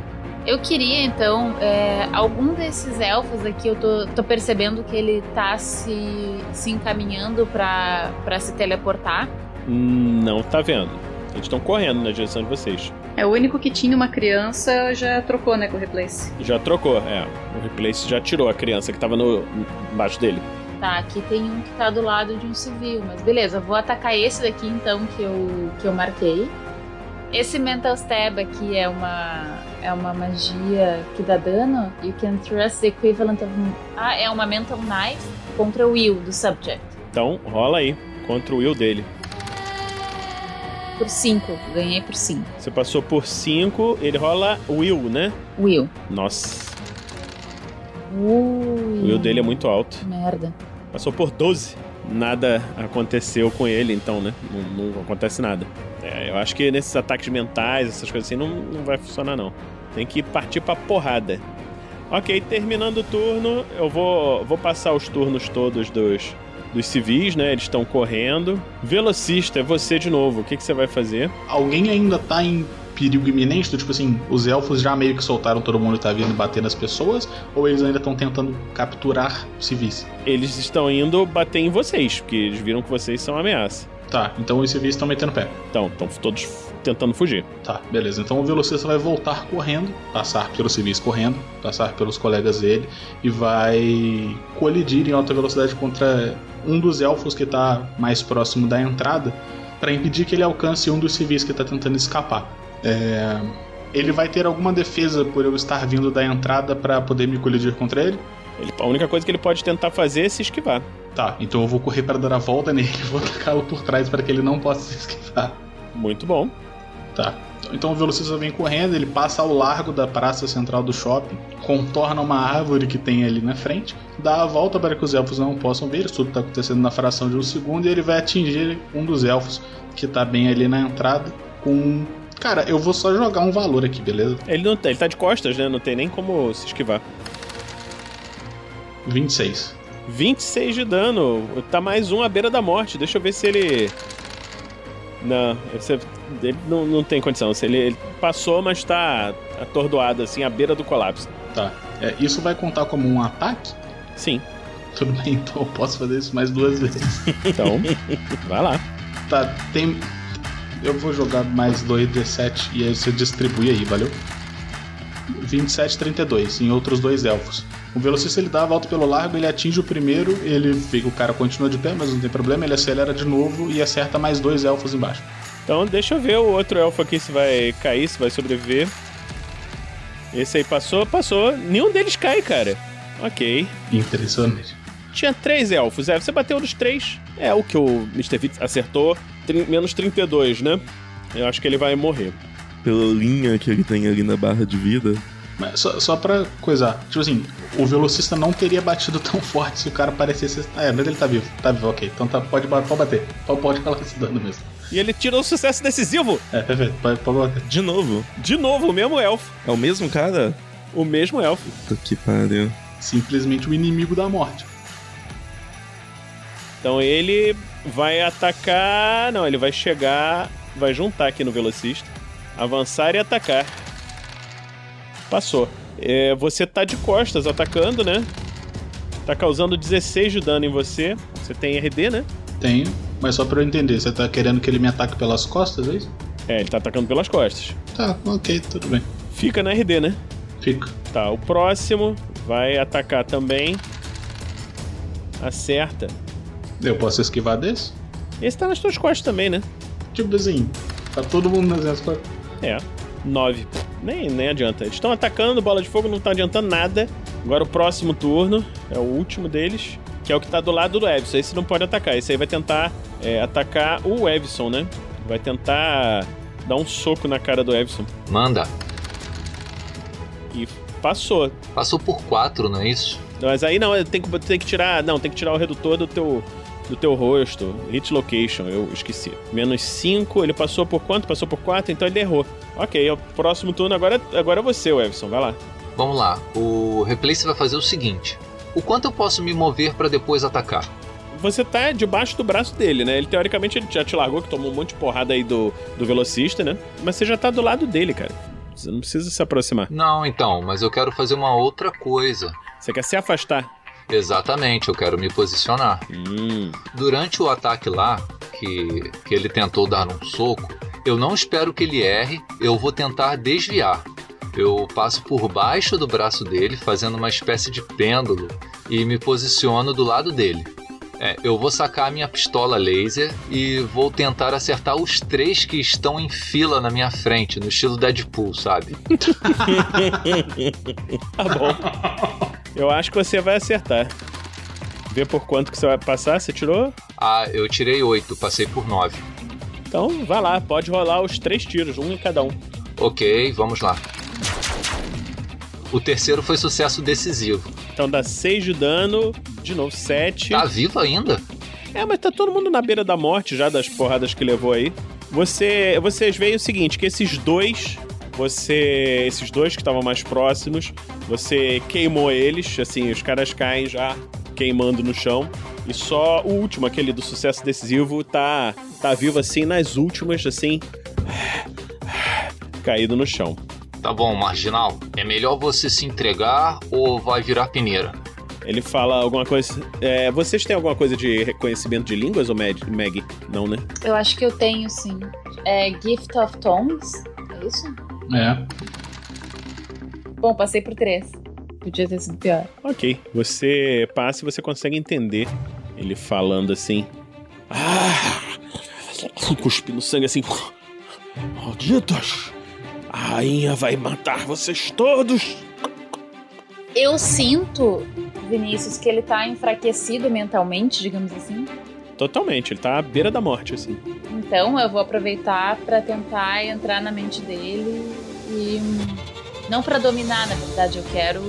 Eu queria, então, é, algum desses elfos aqui, eu tô, tô percebendo que ele tá se, se encaminhando pra, pra se teleportar. Não tá vendo. Eles estão correndo na direção de vocês. É o único que tinha uma criança, já trocou, né, com o Replace. Já trocou, é. O Replace já tirou a criança que tava no, embaixo dele. Tá, aqui tem um que tá do lado de um civil, mas beleza, vou atacar esse daqui então que eu, que eu marquei. Esse Mental Stab aqui é uma, é uma magia que dá dano. You can thrust the equivalent of. Ah, é uma Mental Knife contra o Will do subject. Então, rola aí. Contra o will dele. Por 5. Ganhei por 5. Você passou por 5, ele rola will, né? Will. Nossa, Ui. o will dele é muito alto. Merda. Passou por 12. Nada aconteceu com ele, então, né? Não, não acontece nada. É, eu acho que nesses ataques mentais, essas coisas assim, não, não vai funcionar, não. Tem que partir pra porrada. Ok, terminando o turno, eu vou, vou passar os turnos todos dos, dos civis, né? Eles estão correndo. Velocista, é você de novo. O que, que você vai fazer? Alguém ainda tá em perigo iminente? Do tipo assim, os elfos já meio que soltaram todo mundo e tá vindo bater nas pessoas? Ou eles ainda estão tentando capturar civis? Eles estão indo bater em vocês, porque eles viram que vocês são ameaça. Tá, então os civis estão metendo pé. Então, estão todos tentando fugir. Tá, beleza. Então o velocista vai voltar correndo, passar pelos civis correndo, passar pelos colegas dele e vai colidir em alta velocidade contra um dos elfos que tá mais próximo da entrada para impedir que ele alcance um dos civis que tá tentando escapar. É, Ele vai ter alguma defesa por eu estar vindo da entrada para poder me colidir contra ele? Ele- a única coisa que ele pode tentar fazer é se esquivar. Tá, então eu vou correr para dar a volta nele e vou atacá-lo por trás para que ele não possa se esquivar. Muito bom. Tá. Então o velocista vem correndo, ele passa ao largo da praça central do shopping, contorna uma árvore que tem ali na frente, dá a volta para que os elfos não possam ver, isso tudo está acontecendo na fração de um segundo, e ele vai atingir um dos elfos que tá bem ali na entrada com. Cara, eu vou só jogar um valor aqui, beleza? Ele não ele tá de costas, né? Não tem nem como se esquivar. 26. 26 de dano. Tá mais um à beira da morte. Deixa eu ver se ele. Não, você- ele não, não tem condição. Se ele, ele passou, mas tá atordoado, assim, à beira do colapso. Tá. É, isso vai contar como um ataque? Sim. Tudo bem, então eu posso fazer isso mais duas vezes. Então, vai lá. Tá, tem. Eu vou jogar mais 2d7 e aí você distribui aí, valeu? 27, 32, em outros dois elfos. O velocista ele dá a volta pelo largo, ele atinge o primeiro, ele que o cara continua de pé, mas não tem problema, ele acelera de novo e acerta mais dois elfos embaixo. Então, deixa eu ver o outro elfo aqui se vai cair, se vai sobreviver. Esse aí passou, passou. Nenhum deles cai, cara. Ok. Impressionante. Tinha três elfos. É, você bateu nos três. É o que o Mr. Fitz acertou. Trin- menos 32, né? Eu acho que ele vai morrer. Pela linha que ele tem ali na barra de vida. Mas só, só pra coisar, tipo assim, o velocista não teria batido tão forte se o cara parecesse. Ah, é, mas ele tá vivo, tá vivo, ok. Então tá, pode, pode bater. Pode, pode rolar esse dano mesmo. E ele tirou o sucesso decisivo. É, perfeito, pode, pode bater. De novo. De novo, o mesmo elfo. É o mesmo cara? O mesmo elfo. Puta que pariu. Simplesmente o inimigo da morte. Então ele vai atacar. Não, ele vai chegar. Vai juntar aqui no velocista. Avançar e atacar. Passou. É, você tá de costas atacando, né? Tá causando 16 de dano em você. Você tem RD, né? Tenho, mas só pra eu entender, você tá querendo que ele me ataque pelas costas, é isso? É, ele tá atacando pelas costas. Tá, ok, tudo bem. Fica na RD, né? Fica. Tá, o próximo vai atacar também. Acerta. Eu posso esquivar desse? Esse tá nas tuas costas também, né? Tipo assim, tá todo mundo nas minhas costas. É, 9. Nem, nem adianta. Eles estão atacando, bola de fogo não tá adiantando nada. Agora o próximo turno é o último deles, que é o que tá do lado do Evison. Esse não pode atacar. Esse aí vai tentar é, atacar o Evison, né? Vai tentar dá um soco na cara do Evison. Manda. E passou. Passou por 4, não é isso? Mas aí não, tem que, tem que tirar. Não, tem que tirar o redutor do teu. Do teu rosto, hit location, eu esqueci. Menos 5, ele passou por quanto? Passou por 4, então ele errou. Ok, é o próximo turno agora, agora é você, Evson, vai lá. Vamos lá. O Replace vai fazer o seguinte: o quanto eu posso me mover para depois atacar? Você tá debaixo do braço dele, né? Ele teoricamente ele já te largou, que tomou um monte de porrada aí do, do velocista, né? Mas você já tá do lado dele, cara. Você não precisa se aproximar. Não, então, mas eu quero fazer uma outra coisa. Você quer se afastar? Exatamente, eu quero me posicionar. Hum. Durante o ataque lá, que, que ele tentou dar um soco, eu não espero que ele erre, eu vou tentar desviar. Eu passo por baixo do braço dele, fazendo uma espécie de pêndulo, e me posiciono do lado dele. É, eu vou sacar a minha pistola laser e vou tentar acertar os três que estão em fila na minha frente, no estilo Deadpool, sabe? tá bom. Eu acho que você vai acertar. Vê por quanto que você vai passar, você tirou? Ah, eu tirei oito, passei por nove. Então, vai lá, pode rolar os três tiros, um em cada um. Ok, vamos lá. O terceiro foi sucesso decisivo. Então dá 6 de dano, de novo 7. Tá vivo ainda? É, mas tá todo mundo na beira da morte já das porradas que levou aí. Você, vocês veem o seguinte, que esses dois, você, esses dois que estavam mais próximos, você queimou eles, assim, os caras caem já queimando no chão. E só o último, aquele do sucesso decisivo, tá tá vivo assim nas últimas, assim, caído no chão. Tá bom, marginal. É melhor você se entregar ou vai virar peneira? Ele fala alguma coisa. É, vocês têm alguma coisa de reconhecimento de línguas ou Mag? Mag? Não, né? Eu acho que eu tenho, sim. É Gift of Tongues? É isso? É. Bom, passei por três. Podia ter sido pior. Ok. Você passa e você consegue entender ele falando assim. Ah! Cuspindo sangue assim. Malditos! A rainha vai matar vocês todos! Eu sinto, Vinícius, que ele tá enfraquecido mentalmente, digamos assim. Totalmente, ele tá à beira da morte, assim. Então eu vou aproveitar pra tentar entrar na mente dele e. hum, Não pra dominar, na verdade, eu quero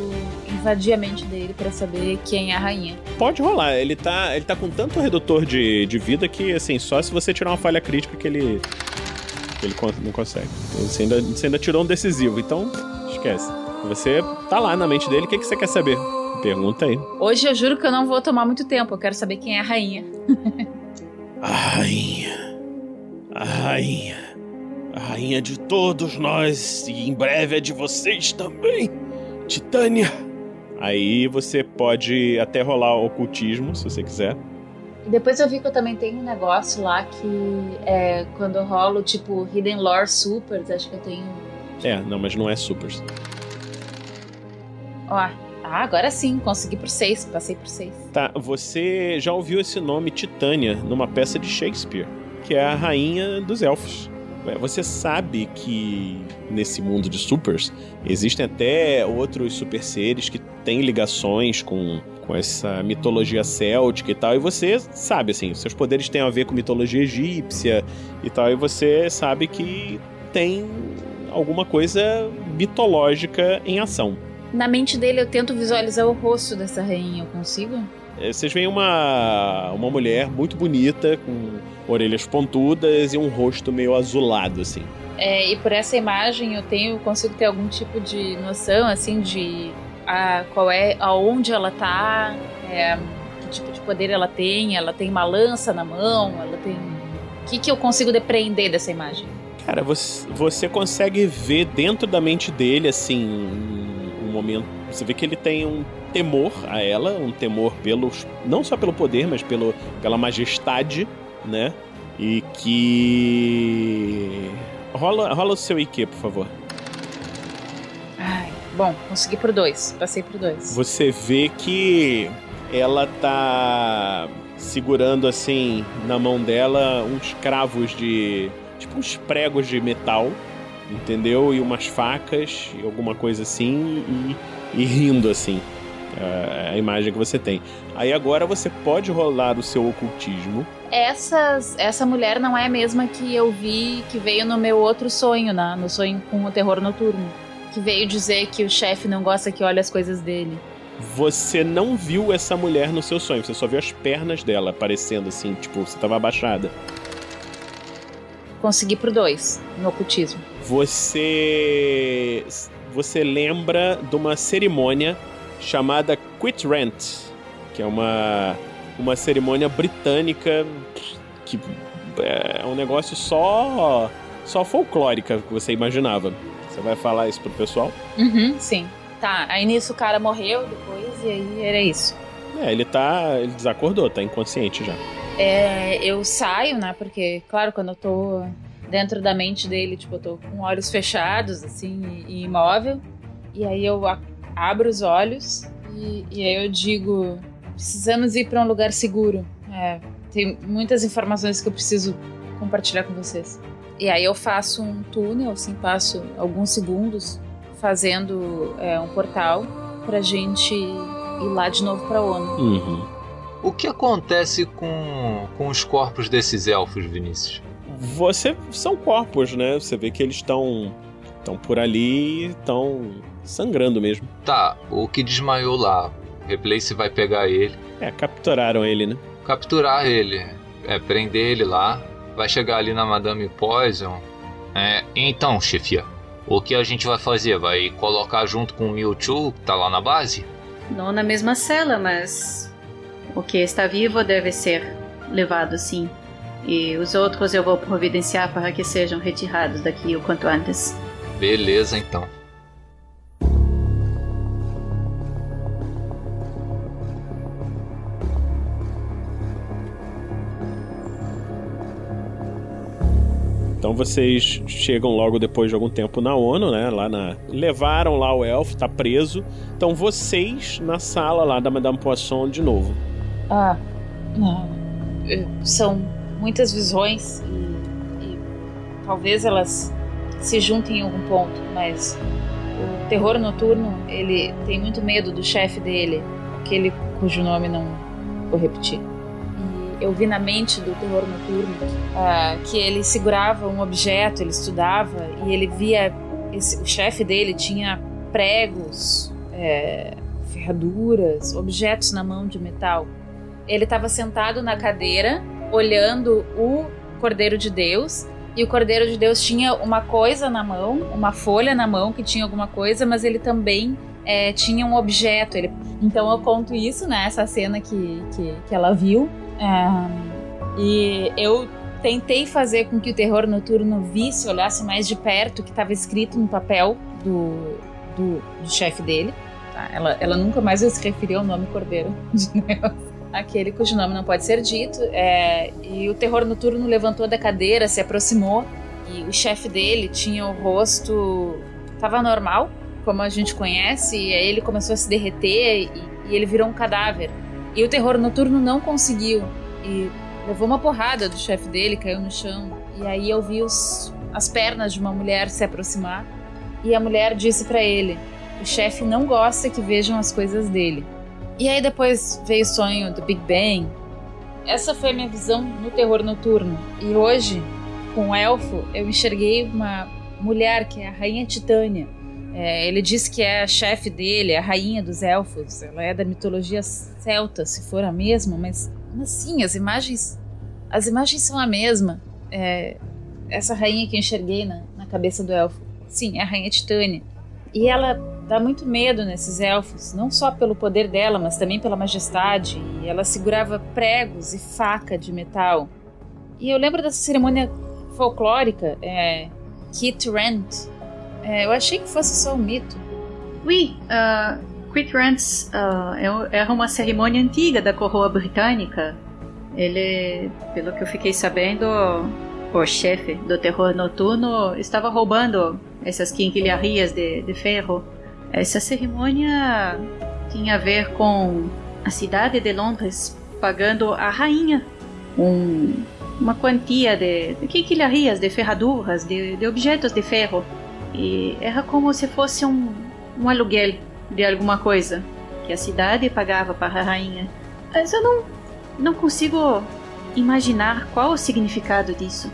invadir a mente dele pra saber quem é a rainha. Pode rolar, ele tá, ele tá com tanto redutor de, de vida que, assim, só se você tirar uma falha crítica que ele. que ele não consegue. Você ainda, você ainda tirou um decisivo, então esquece. Você tá lá na mente dele, o que, que você quer saber? Pergunta aí. Hoje eu juro que eu não vou tomar muito tempo, eu quero saber quem é a rainha. A rainha. A rainha. A rainha de todos nós e em breve é de vocês também. Titânia. Aí você pode até rolar o ocultismo, se você quiser. Depois eu vi que eu também tenho um negócio lá que é quando eu rolo, tipo, Hidden Lore Supers, acho que eu tenho. É, não, mas não é supers. Ó, ah, agora sim, consegui por seis, passei por seis. Tá, você já ouviu esse nome Titânia numa peça de Shakespeare, que é a rainha dos elfos. É, Você sabe que nesse mundo de supers existem até outros super seres que têm ligações com, com essa mitologia céltica e tal, e você sabe, assim, seus poderes têm a ver com mitologia egípcia e tal, e você sabe que tem alguma coisa mitológica em ação. Na mente dele eu tento visualizar o rosto dessa rainha, eu consigo? É, Vocês veem uma, uma mulher muito bonita, com orelhas pontudas e um rosto meio azulado, assim. É, e por essa imagem eu tenho, consigo ter algum tipo de noção, assim, de a, qual é, aonde ela tá, é, que tipo de poder ela tem, ela tem uma lança na mão, ela tem. O que, que eu consigo depreender dessa imagem? Cara, você, você consegue ver dentro da mente dele, assim, momento. Você vê que ele tem um temor a ela, um temor pelos. não só pelo poder, mas pelo, pela majestade, né? E que. Rola, rola o seu IQ, por favor. Ai, bom, consegui por dois, passei por dois. Você vê que ela tá segurando assim na mão dela uns cravos de. tipo uns pregos de metal, entendeu? E umas facas e alguma coisa assim e, e rindo assim. É a imagem que você tem. Aí agora você pode rolar o seu ocultismo Essas, essa mulher não é a mesma que eu vi que veio no meu outro sonho, na, no sonho com o terror noturno. Que veio dizer que o chefe não gosta que olhe as coisas dele. Você não viu essa mulher no seu sonho, você só viu as pernas dela aparecendo assim, tipo, você tava abaixada. Consegui pro dois, no ocultismo. Você. Você lembra de uma cerimônia chamada Quit Rent, que é uma, uma cerimônia britânica que é um negócio só só folclórica que você imaginava. Você vai falar isso pro pessoal? Uhum, sim. Tá, aí nisso o cara morreu depois e aí era isso. É, ele tá. Ele desacordou, tá inconsciente já. É, eu saio, né? Porque, claro, quando eu tô dentro da mente dele, tipo, eu tô com olhos fechados, assim, e, imóvel. E aí eu abro os olhos e, e aí eu digo: precisamos ir pra um lugar seguro. É, tem muitas informações que eu preciso compartilhar com vocês. E aí eu faço um túnel, assim, passo alguns segundos fazendo é, um portal pra gente ir lá de novo pra ONU. Uhum. O que acontece com, com os corpos desses elfos, Vinícius? Você. São corpos, né? Você vê que eles estão. estão por ali estão sangrando mesmo. Tá, o que desmaiou lá. O Replace vai pegar ele, É, capturaram ele, né? capturar ele, é, prender ele lá. Vai chegar ali na Madame Poison. É, então, chefia, o que a gente vai fazer? Vai colocar junto com o Mewtwo, que tá lá na base? Não na mesma cela, mas o que está vivo deve ser levado sim. E os outros eu vou providenciar para que sejam retirados daqui o quanto antes. Beleza, então. Então vocês chegam logo depois de algum tempo na ONU, né? Lá na. Levaram lá o elfo, tá preso. Então vocês na sala lá da Madame Poisson de novo. Ah, São muitas visões e, e talvez elas se juntem em algum ponto, mas o terror noturno, ele tem muito medo do chefe dele, aquele cujo nome não vou repetir. E eu vi na mente do terror noturno ah, que ele segurava um objeto, ele estudava e ele via esse- o chefe dele tinha pregos, eh, ferraduras, objetos na mão de metal. Ele estava sentado na cadeira, olhando o Cordeiro de Deus. E o Cordeiro de Deus tinha uma coisa na mão, uma folha na mão que tinha alguma coisa, mas ele também é, tinha um objeto. Ele... Então eu conto isso, né? Essa cena que, que, que ela viu. É, e eu tentei fazer com que o terror noturno visse, olhasse mais de perto o que estava escrito no papel do, do, do chefe dele. tá? Ela, ela nunca mais se referir ao nome Cordeiro de Deus aquele cujo nome não pode ser dito. é, e o terror noturno levantou da cadeira, se aproximou e o chefe dele tinha o rosto tava normal, como a gente conhece, e aí ele começou a se derreter e, e ele virou um cadáver. E o terror noturno não conseguiu e levou uma porrada do chefe dele, caiu no chão. E aí eu vi os, as pernas de uma mulher se aproximar e a mulher disse para ele: "O chefe não gosta que vejam as coisas dele." E aí depois veio o sonho do Big Bang. Essa foi a minha visão no terror noturno. E hoje, com o elfo, eu enxerguei uma mulher que é a Rainha Titânia. É, ele diz que é a chefe dele, a rainha dos elfos. Ela é da mitologia celta, se for a mesma, mas, mas sim, as imagens, as imagens são a mesma. É, essa rainha que eu enxerguei na, na cabeça do elfo, sim, é a Rainha Titânia. E ela dá muito medo nesses elfos, não só pelo poder dela, mas também pela majestade. E ela segurava pregos e faca de metal. E eu lembro dessa cerimônia folclórica, é, Kit Rent. É, eu achei que fosse só um mito. Oui, uh, Quit Rants uh, é- uma cerimônia antiga da coroa britânica. Ele, pelo que eu fiquei sabendo, o chefe do terror noturno estava roubando essas quinquilharias de, de ferro. Essa cerimônia tinha a ver com a cidade de Londres pagando à rainha um- uma quantia de, de de ferraduras, de, de objetos de ferro. E era como se fosse um, um aluguel de alguma coisa que a cidade pagava para a rainha. Mas eu não, não consigo imaginar qual o significado disso.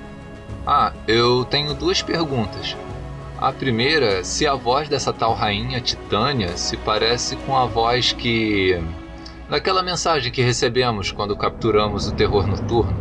Ah, eu tenho duas perguntas. A primeira, se a voz dessa tal rainha Titânia se parece com a voz que. daquela mensagem que recebemos quando capturamos o terror noturno.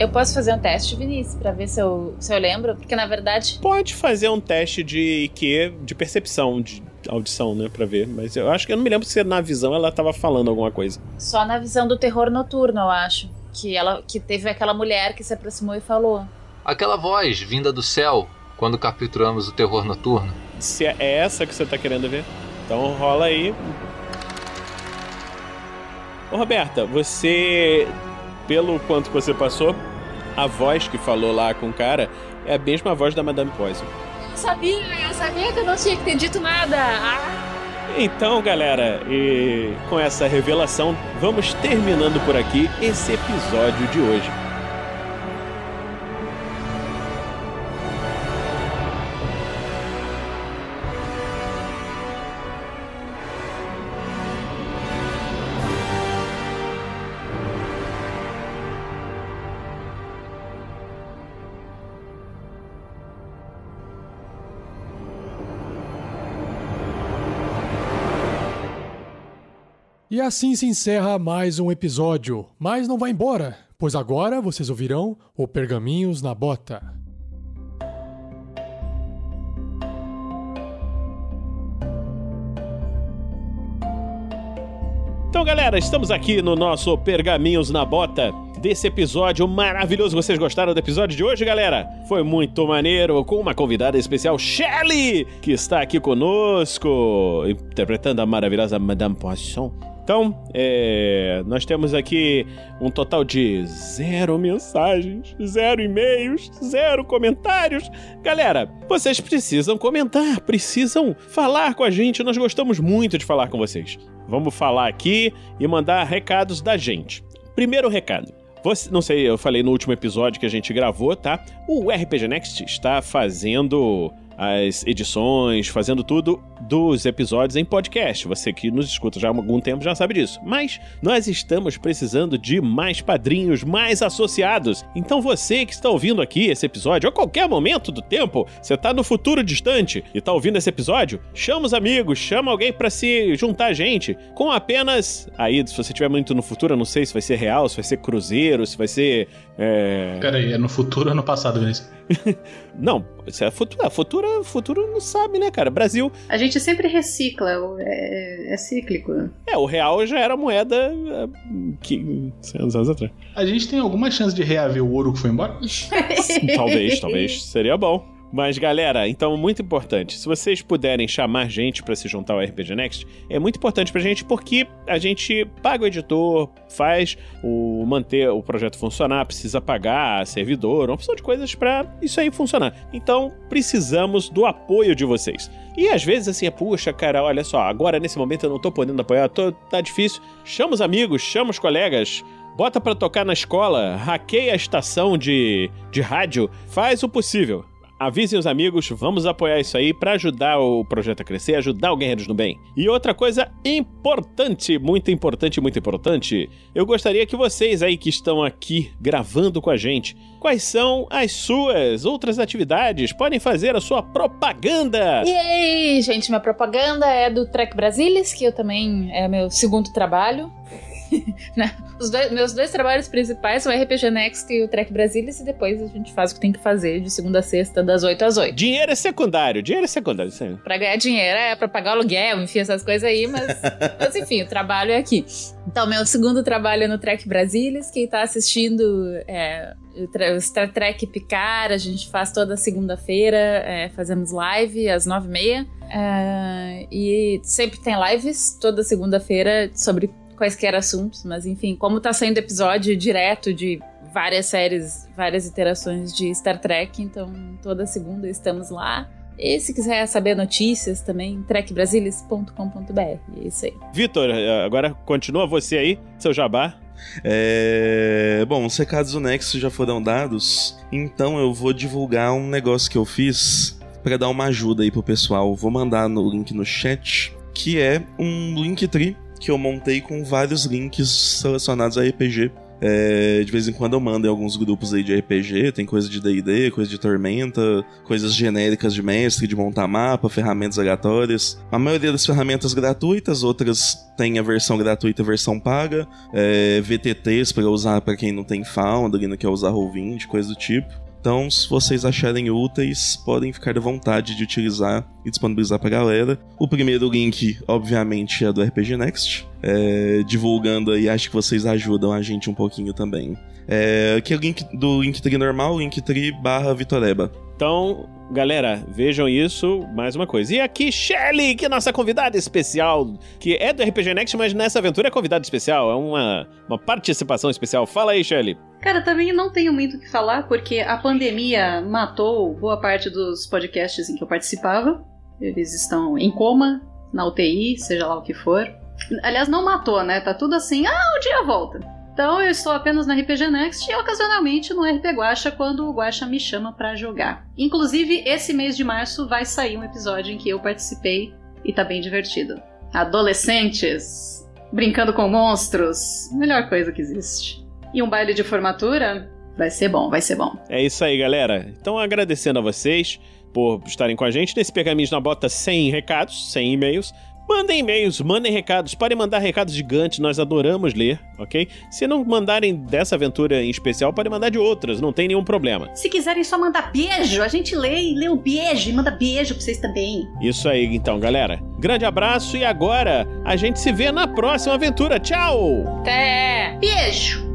Eu posso fazer um teste, Vinícius, pra ver se eu, se eu lembro? Porque na verdade. Pode fazer um teste de IQ, de percepção, de audição, né, pra ver. Mas eu acho que eu não me lembro se na visão ela tava falando alguma coisa. Só na visão do terror noturno, eu acho. Que ela que teve aquela mulher que se aproximou e falou. Aquela voz vinda do céu quando capturamos o terror noturno. Se é essa que você tá querendo ver, então rola aí. Ô Roberta, você, pelo quanto você passou, a voz que falou lá com o cara é a mesma voz da Madame Poison. Eu sabia, eu sabia que eu não tinha que ter dito nada. Ah. Então, galera, e com essa revelação, vamos terminando por aqui esse episódio de hoje. E assim se encerra mais um episódio. Mas não vai embora, pois agora vocês ouvirão o Pergaminhos na Bota. Então, galera, estamos aqui no nosso Pergaminhos na Bota desse episódio maravilhoso. Vocês gostaram do episódio de hoje, galera? Foi muito maneiro, com uma convidada especial, Shelly, que está aqui conosco, interpretando a maravilhosa Madame Poisson. Então, é, nós temos aqui um total de zero mensagens, zero e-mails, zero comentários. Galera, vocês precisam comentar, precisam falar com a gente. Nós gostamos muito de falar com vocês. Vamos falar aqui e mandar recados da gente. Primeiro recado. Você, não sei, eu falei no último episódio que a gente gravou, tá? O RPG Next está fazendo as edições, fazendo tudo dos episódios em podcast. Você que nos escuta já há algum tempo já sabe disso. Mas nós estamos precisando de mais padrinhos, mais associados. Então você que está ouvindo aqui esse episódio, a qualquer momento do tempo, você está no futuro distante e está ouvindo esse episódio, chama os amigos, chama alguém para se juntar a gente. Com apenas. Aí, se você estiver muito no futuro, eu não sei se vai ser real, se vai ser cruzeiro, se vai ser. É... Peraí, é no futuro ou no passado, Vinícius? não, isso é futuro. Futuro, futuro não sabe, né, cara? Brasil. A gente sempre recicla, é, é cíclico. É, o real já era moeda é, que 100 anos atrás. A gente tem alguma chance de reaver o ouro que foi embora? talvez, talvez. Seria bom. Mas galera, então muito importante, se vocês puderem chamar gente para se juntar ao RPG Next, é muito importante pra gente porque a gente paga o editor, faz o manter o projeto funcionar, precisa pagar servidor, uma opção de coisas para isso aí funcionar. Então, precisamos do apoio de vocês. E às vezes assim, é, puxa, cara, olha só, agora nesse momento eu não tô podendo apoiar, tô, tá difícil. Chama os amigos, chama os colegas, bota para tocar na escola, hackeia a estação de, de rádio, faz o possível. Avisem os amigos, vamos apoiar isso aí para ajudar o projeto a crescer, ajudar o Guerreiros do Bem. E outra coisa importante, muito importante, muito importante, eu gostaria que vocês aí que estão aqui gravando com a gente, quais são as suas outras atividades? Podem fazer a sua propaganda. E aí, gente, minha propaganda é do Trek Brasilis, que eu também é meu segundo trabalho. Né? Os dois, meus dois trabalhos principais são o RPG Next e o Trek Brasilis, e depois a gente faz o que tem que fazer de segunda a sexta, das 8 às 8. Dinheiro é secundário, dinheiro é secundário, sim. Pra ganhar dinheiro é pra pagar aluguel, enfim, essas coisas aí, mas, mas enfim, o trabalho é aqui. Então, meu segundo trabalho é no Trek Brasilis, quem tá assistindo é, o Star Trek Picard, a gente faz toda segunda-feira, é, fazemos live às nove e meia. É, e sempre tem lives toda segunda-feira sobre quaisquer assuntos, mas enfim, como tá saindo episódio direto de várias séries, várias iterações de Star Trek, então toda segunda estamos lá. E se quiser saber notícias também, trekbrasilis.com.br. É isso aí. Vitor, agora continua você aí, seu jabá. É... Bom, os recados do Nexus já foram dados, então eu vou divulgar um negócio que eu fiz para dar uma ajuda aí pro pessoal. Vou mandar no link no chat, que é um Linktree que eu montei com vários links relacionados a RPG É, de vez em quando eu mando em alguns grupos aí de RPG, tem coisa de D&D, coisa de Tormenta, coisas genéricas de mestre, de montar mapa, ferramentas aleatórias. A maioria das ferramentas gratuitas, outras tem a versão gratuita e a versão paga. É, VTTs para usar para quem não tem Foundry, não quer usar Roll20, coisa do tipo. Então, se vocês acharem úteis, podem ficar à vontade de utilizar e disponibilizar pra galera. O primeiro link, obviamente, é do RPG Next. É, divulgando aí, acho que vocês ajudam a gente um pouquinho também. É, aqui é o link do Linktree normal, Linktree barra Vitoreba. Então, galera, vejam isso. Mais uma coisa. E aqui, Shelly, que é nossa convidada especial, que é do RPG Next, mas nessa aventura é convidada especial. É uma, uma participação especial. Fala aí, Shelly. Cara, também não tenho muito o que falar, porque a pandemia matou boa parte dos podcasts em que eu participava. Eles estão em coma, na UTI, seja lá o que for. Aliás, não matou, né? Tá tudo assim, ah, um dia volta. Então eu estou apenas na RPG Next e ocasionalmente no RP Guacha quando o Guacha me chama pra jogar. Inclusive, esse mês de março vai sair um episódio em que eu participei e tá bem divertido. Adolescentes brincando com monstros, melhor coisa que existe. E um baile de formatura vai ser bom, vai ser bom. É isso aí, galera. Então, agradecendo a vocês por estarem com a gente nesse Pergaminhos na Bota sem recados, sem e-mails. Mandem e-mails, mandem recados, podem mandar recados gigantes, nós adoramos ler, ok? Se não mandarem dessa aventura em especial, podem mandar de outras, não tem nenhum problema. Se quiserem só mandar beijo, a gente lê e lê o beijo e manda beijo pra vocês também. Isso aí, então, galera. Grande abraço e agora a gente se vê na próxima aventura. Tchau! Até! Beijo!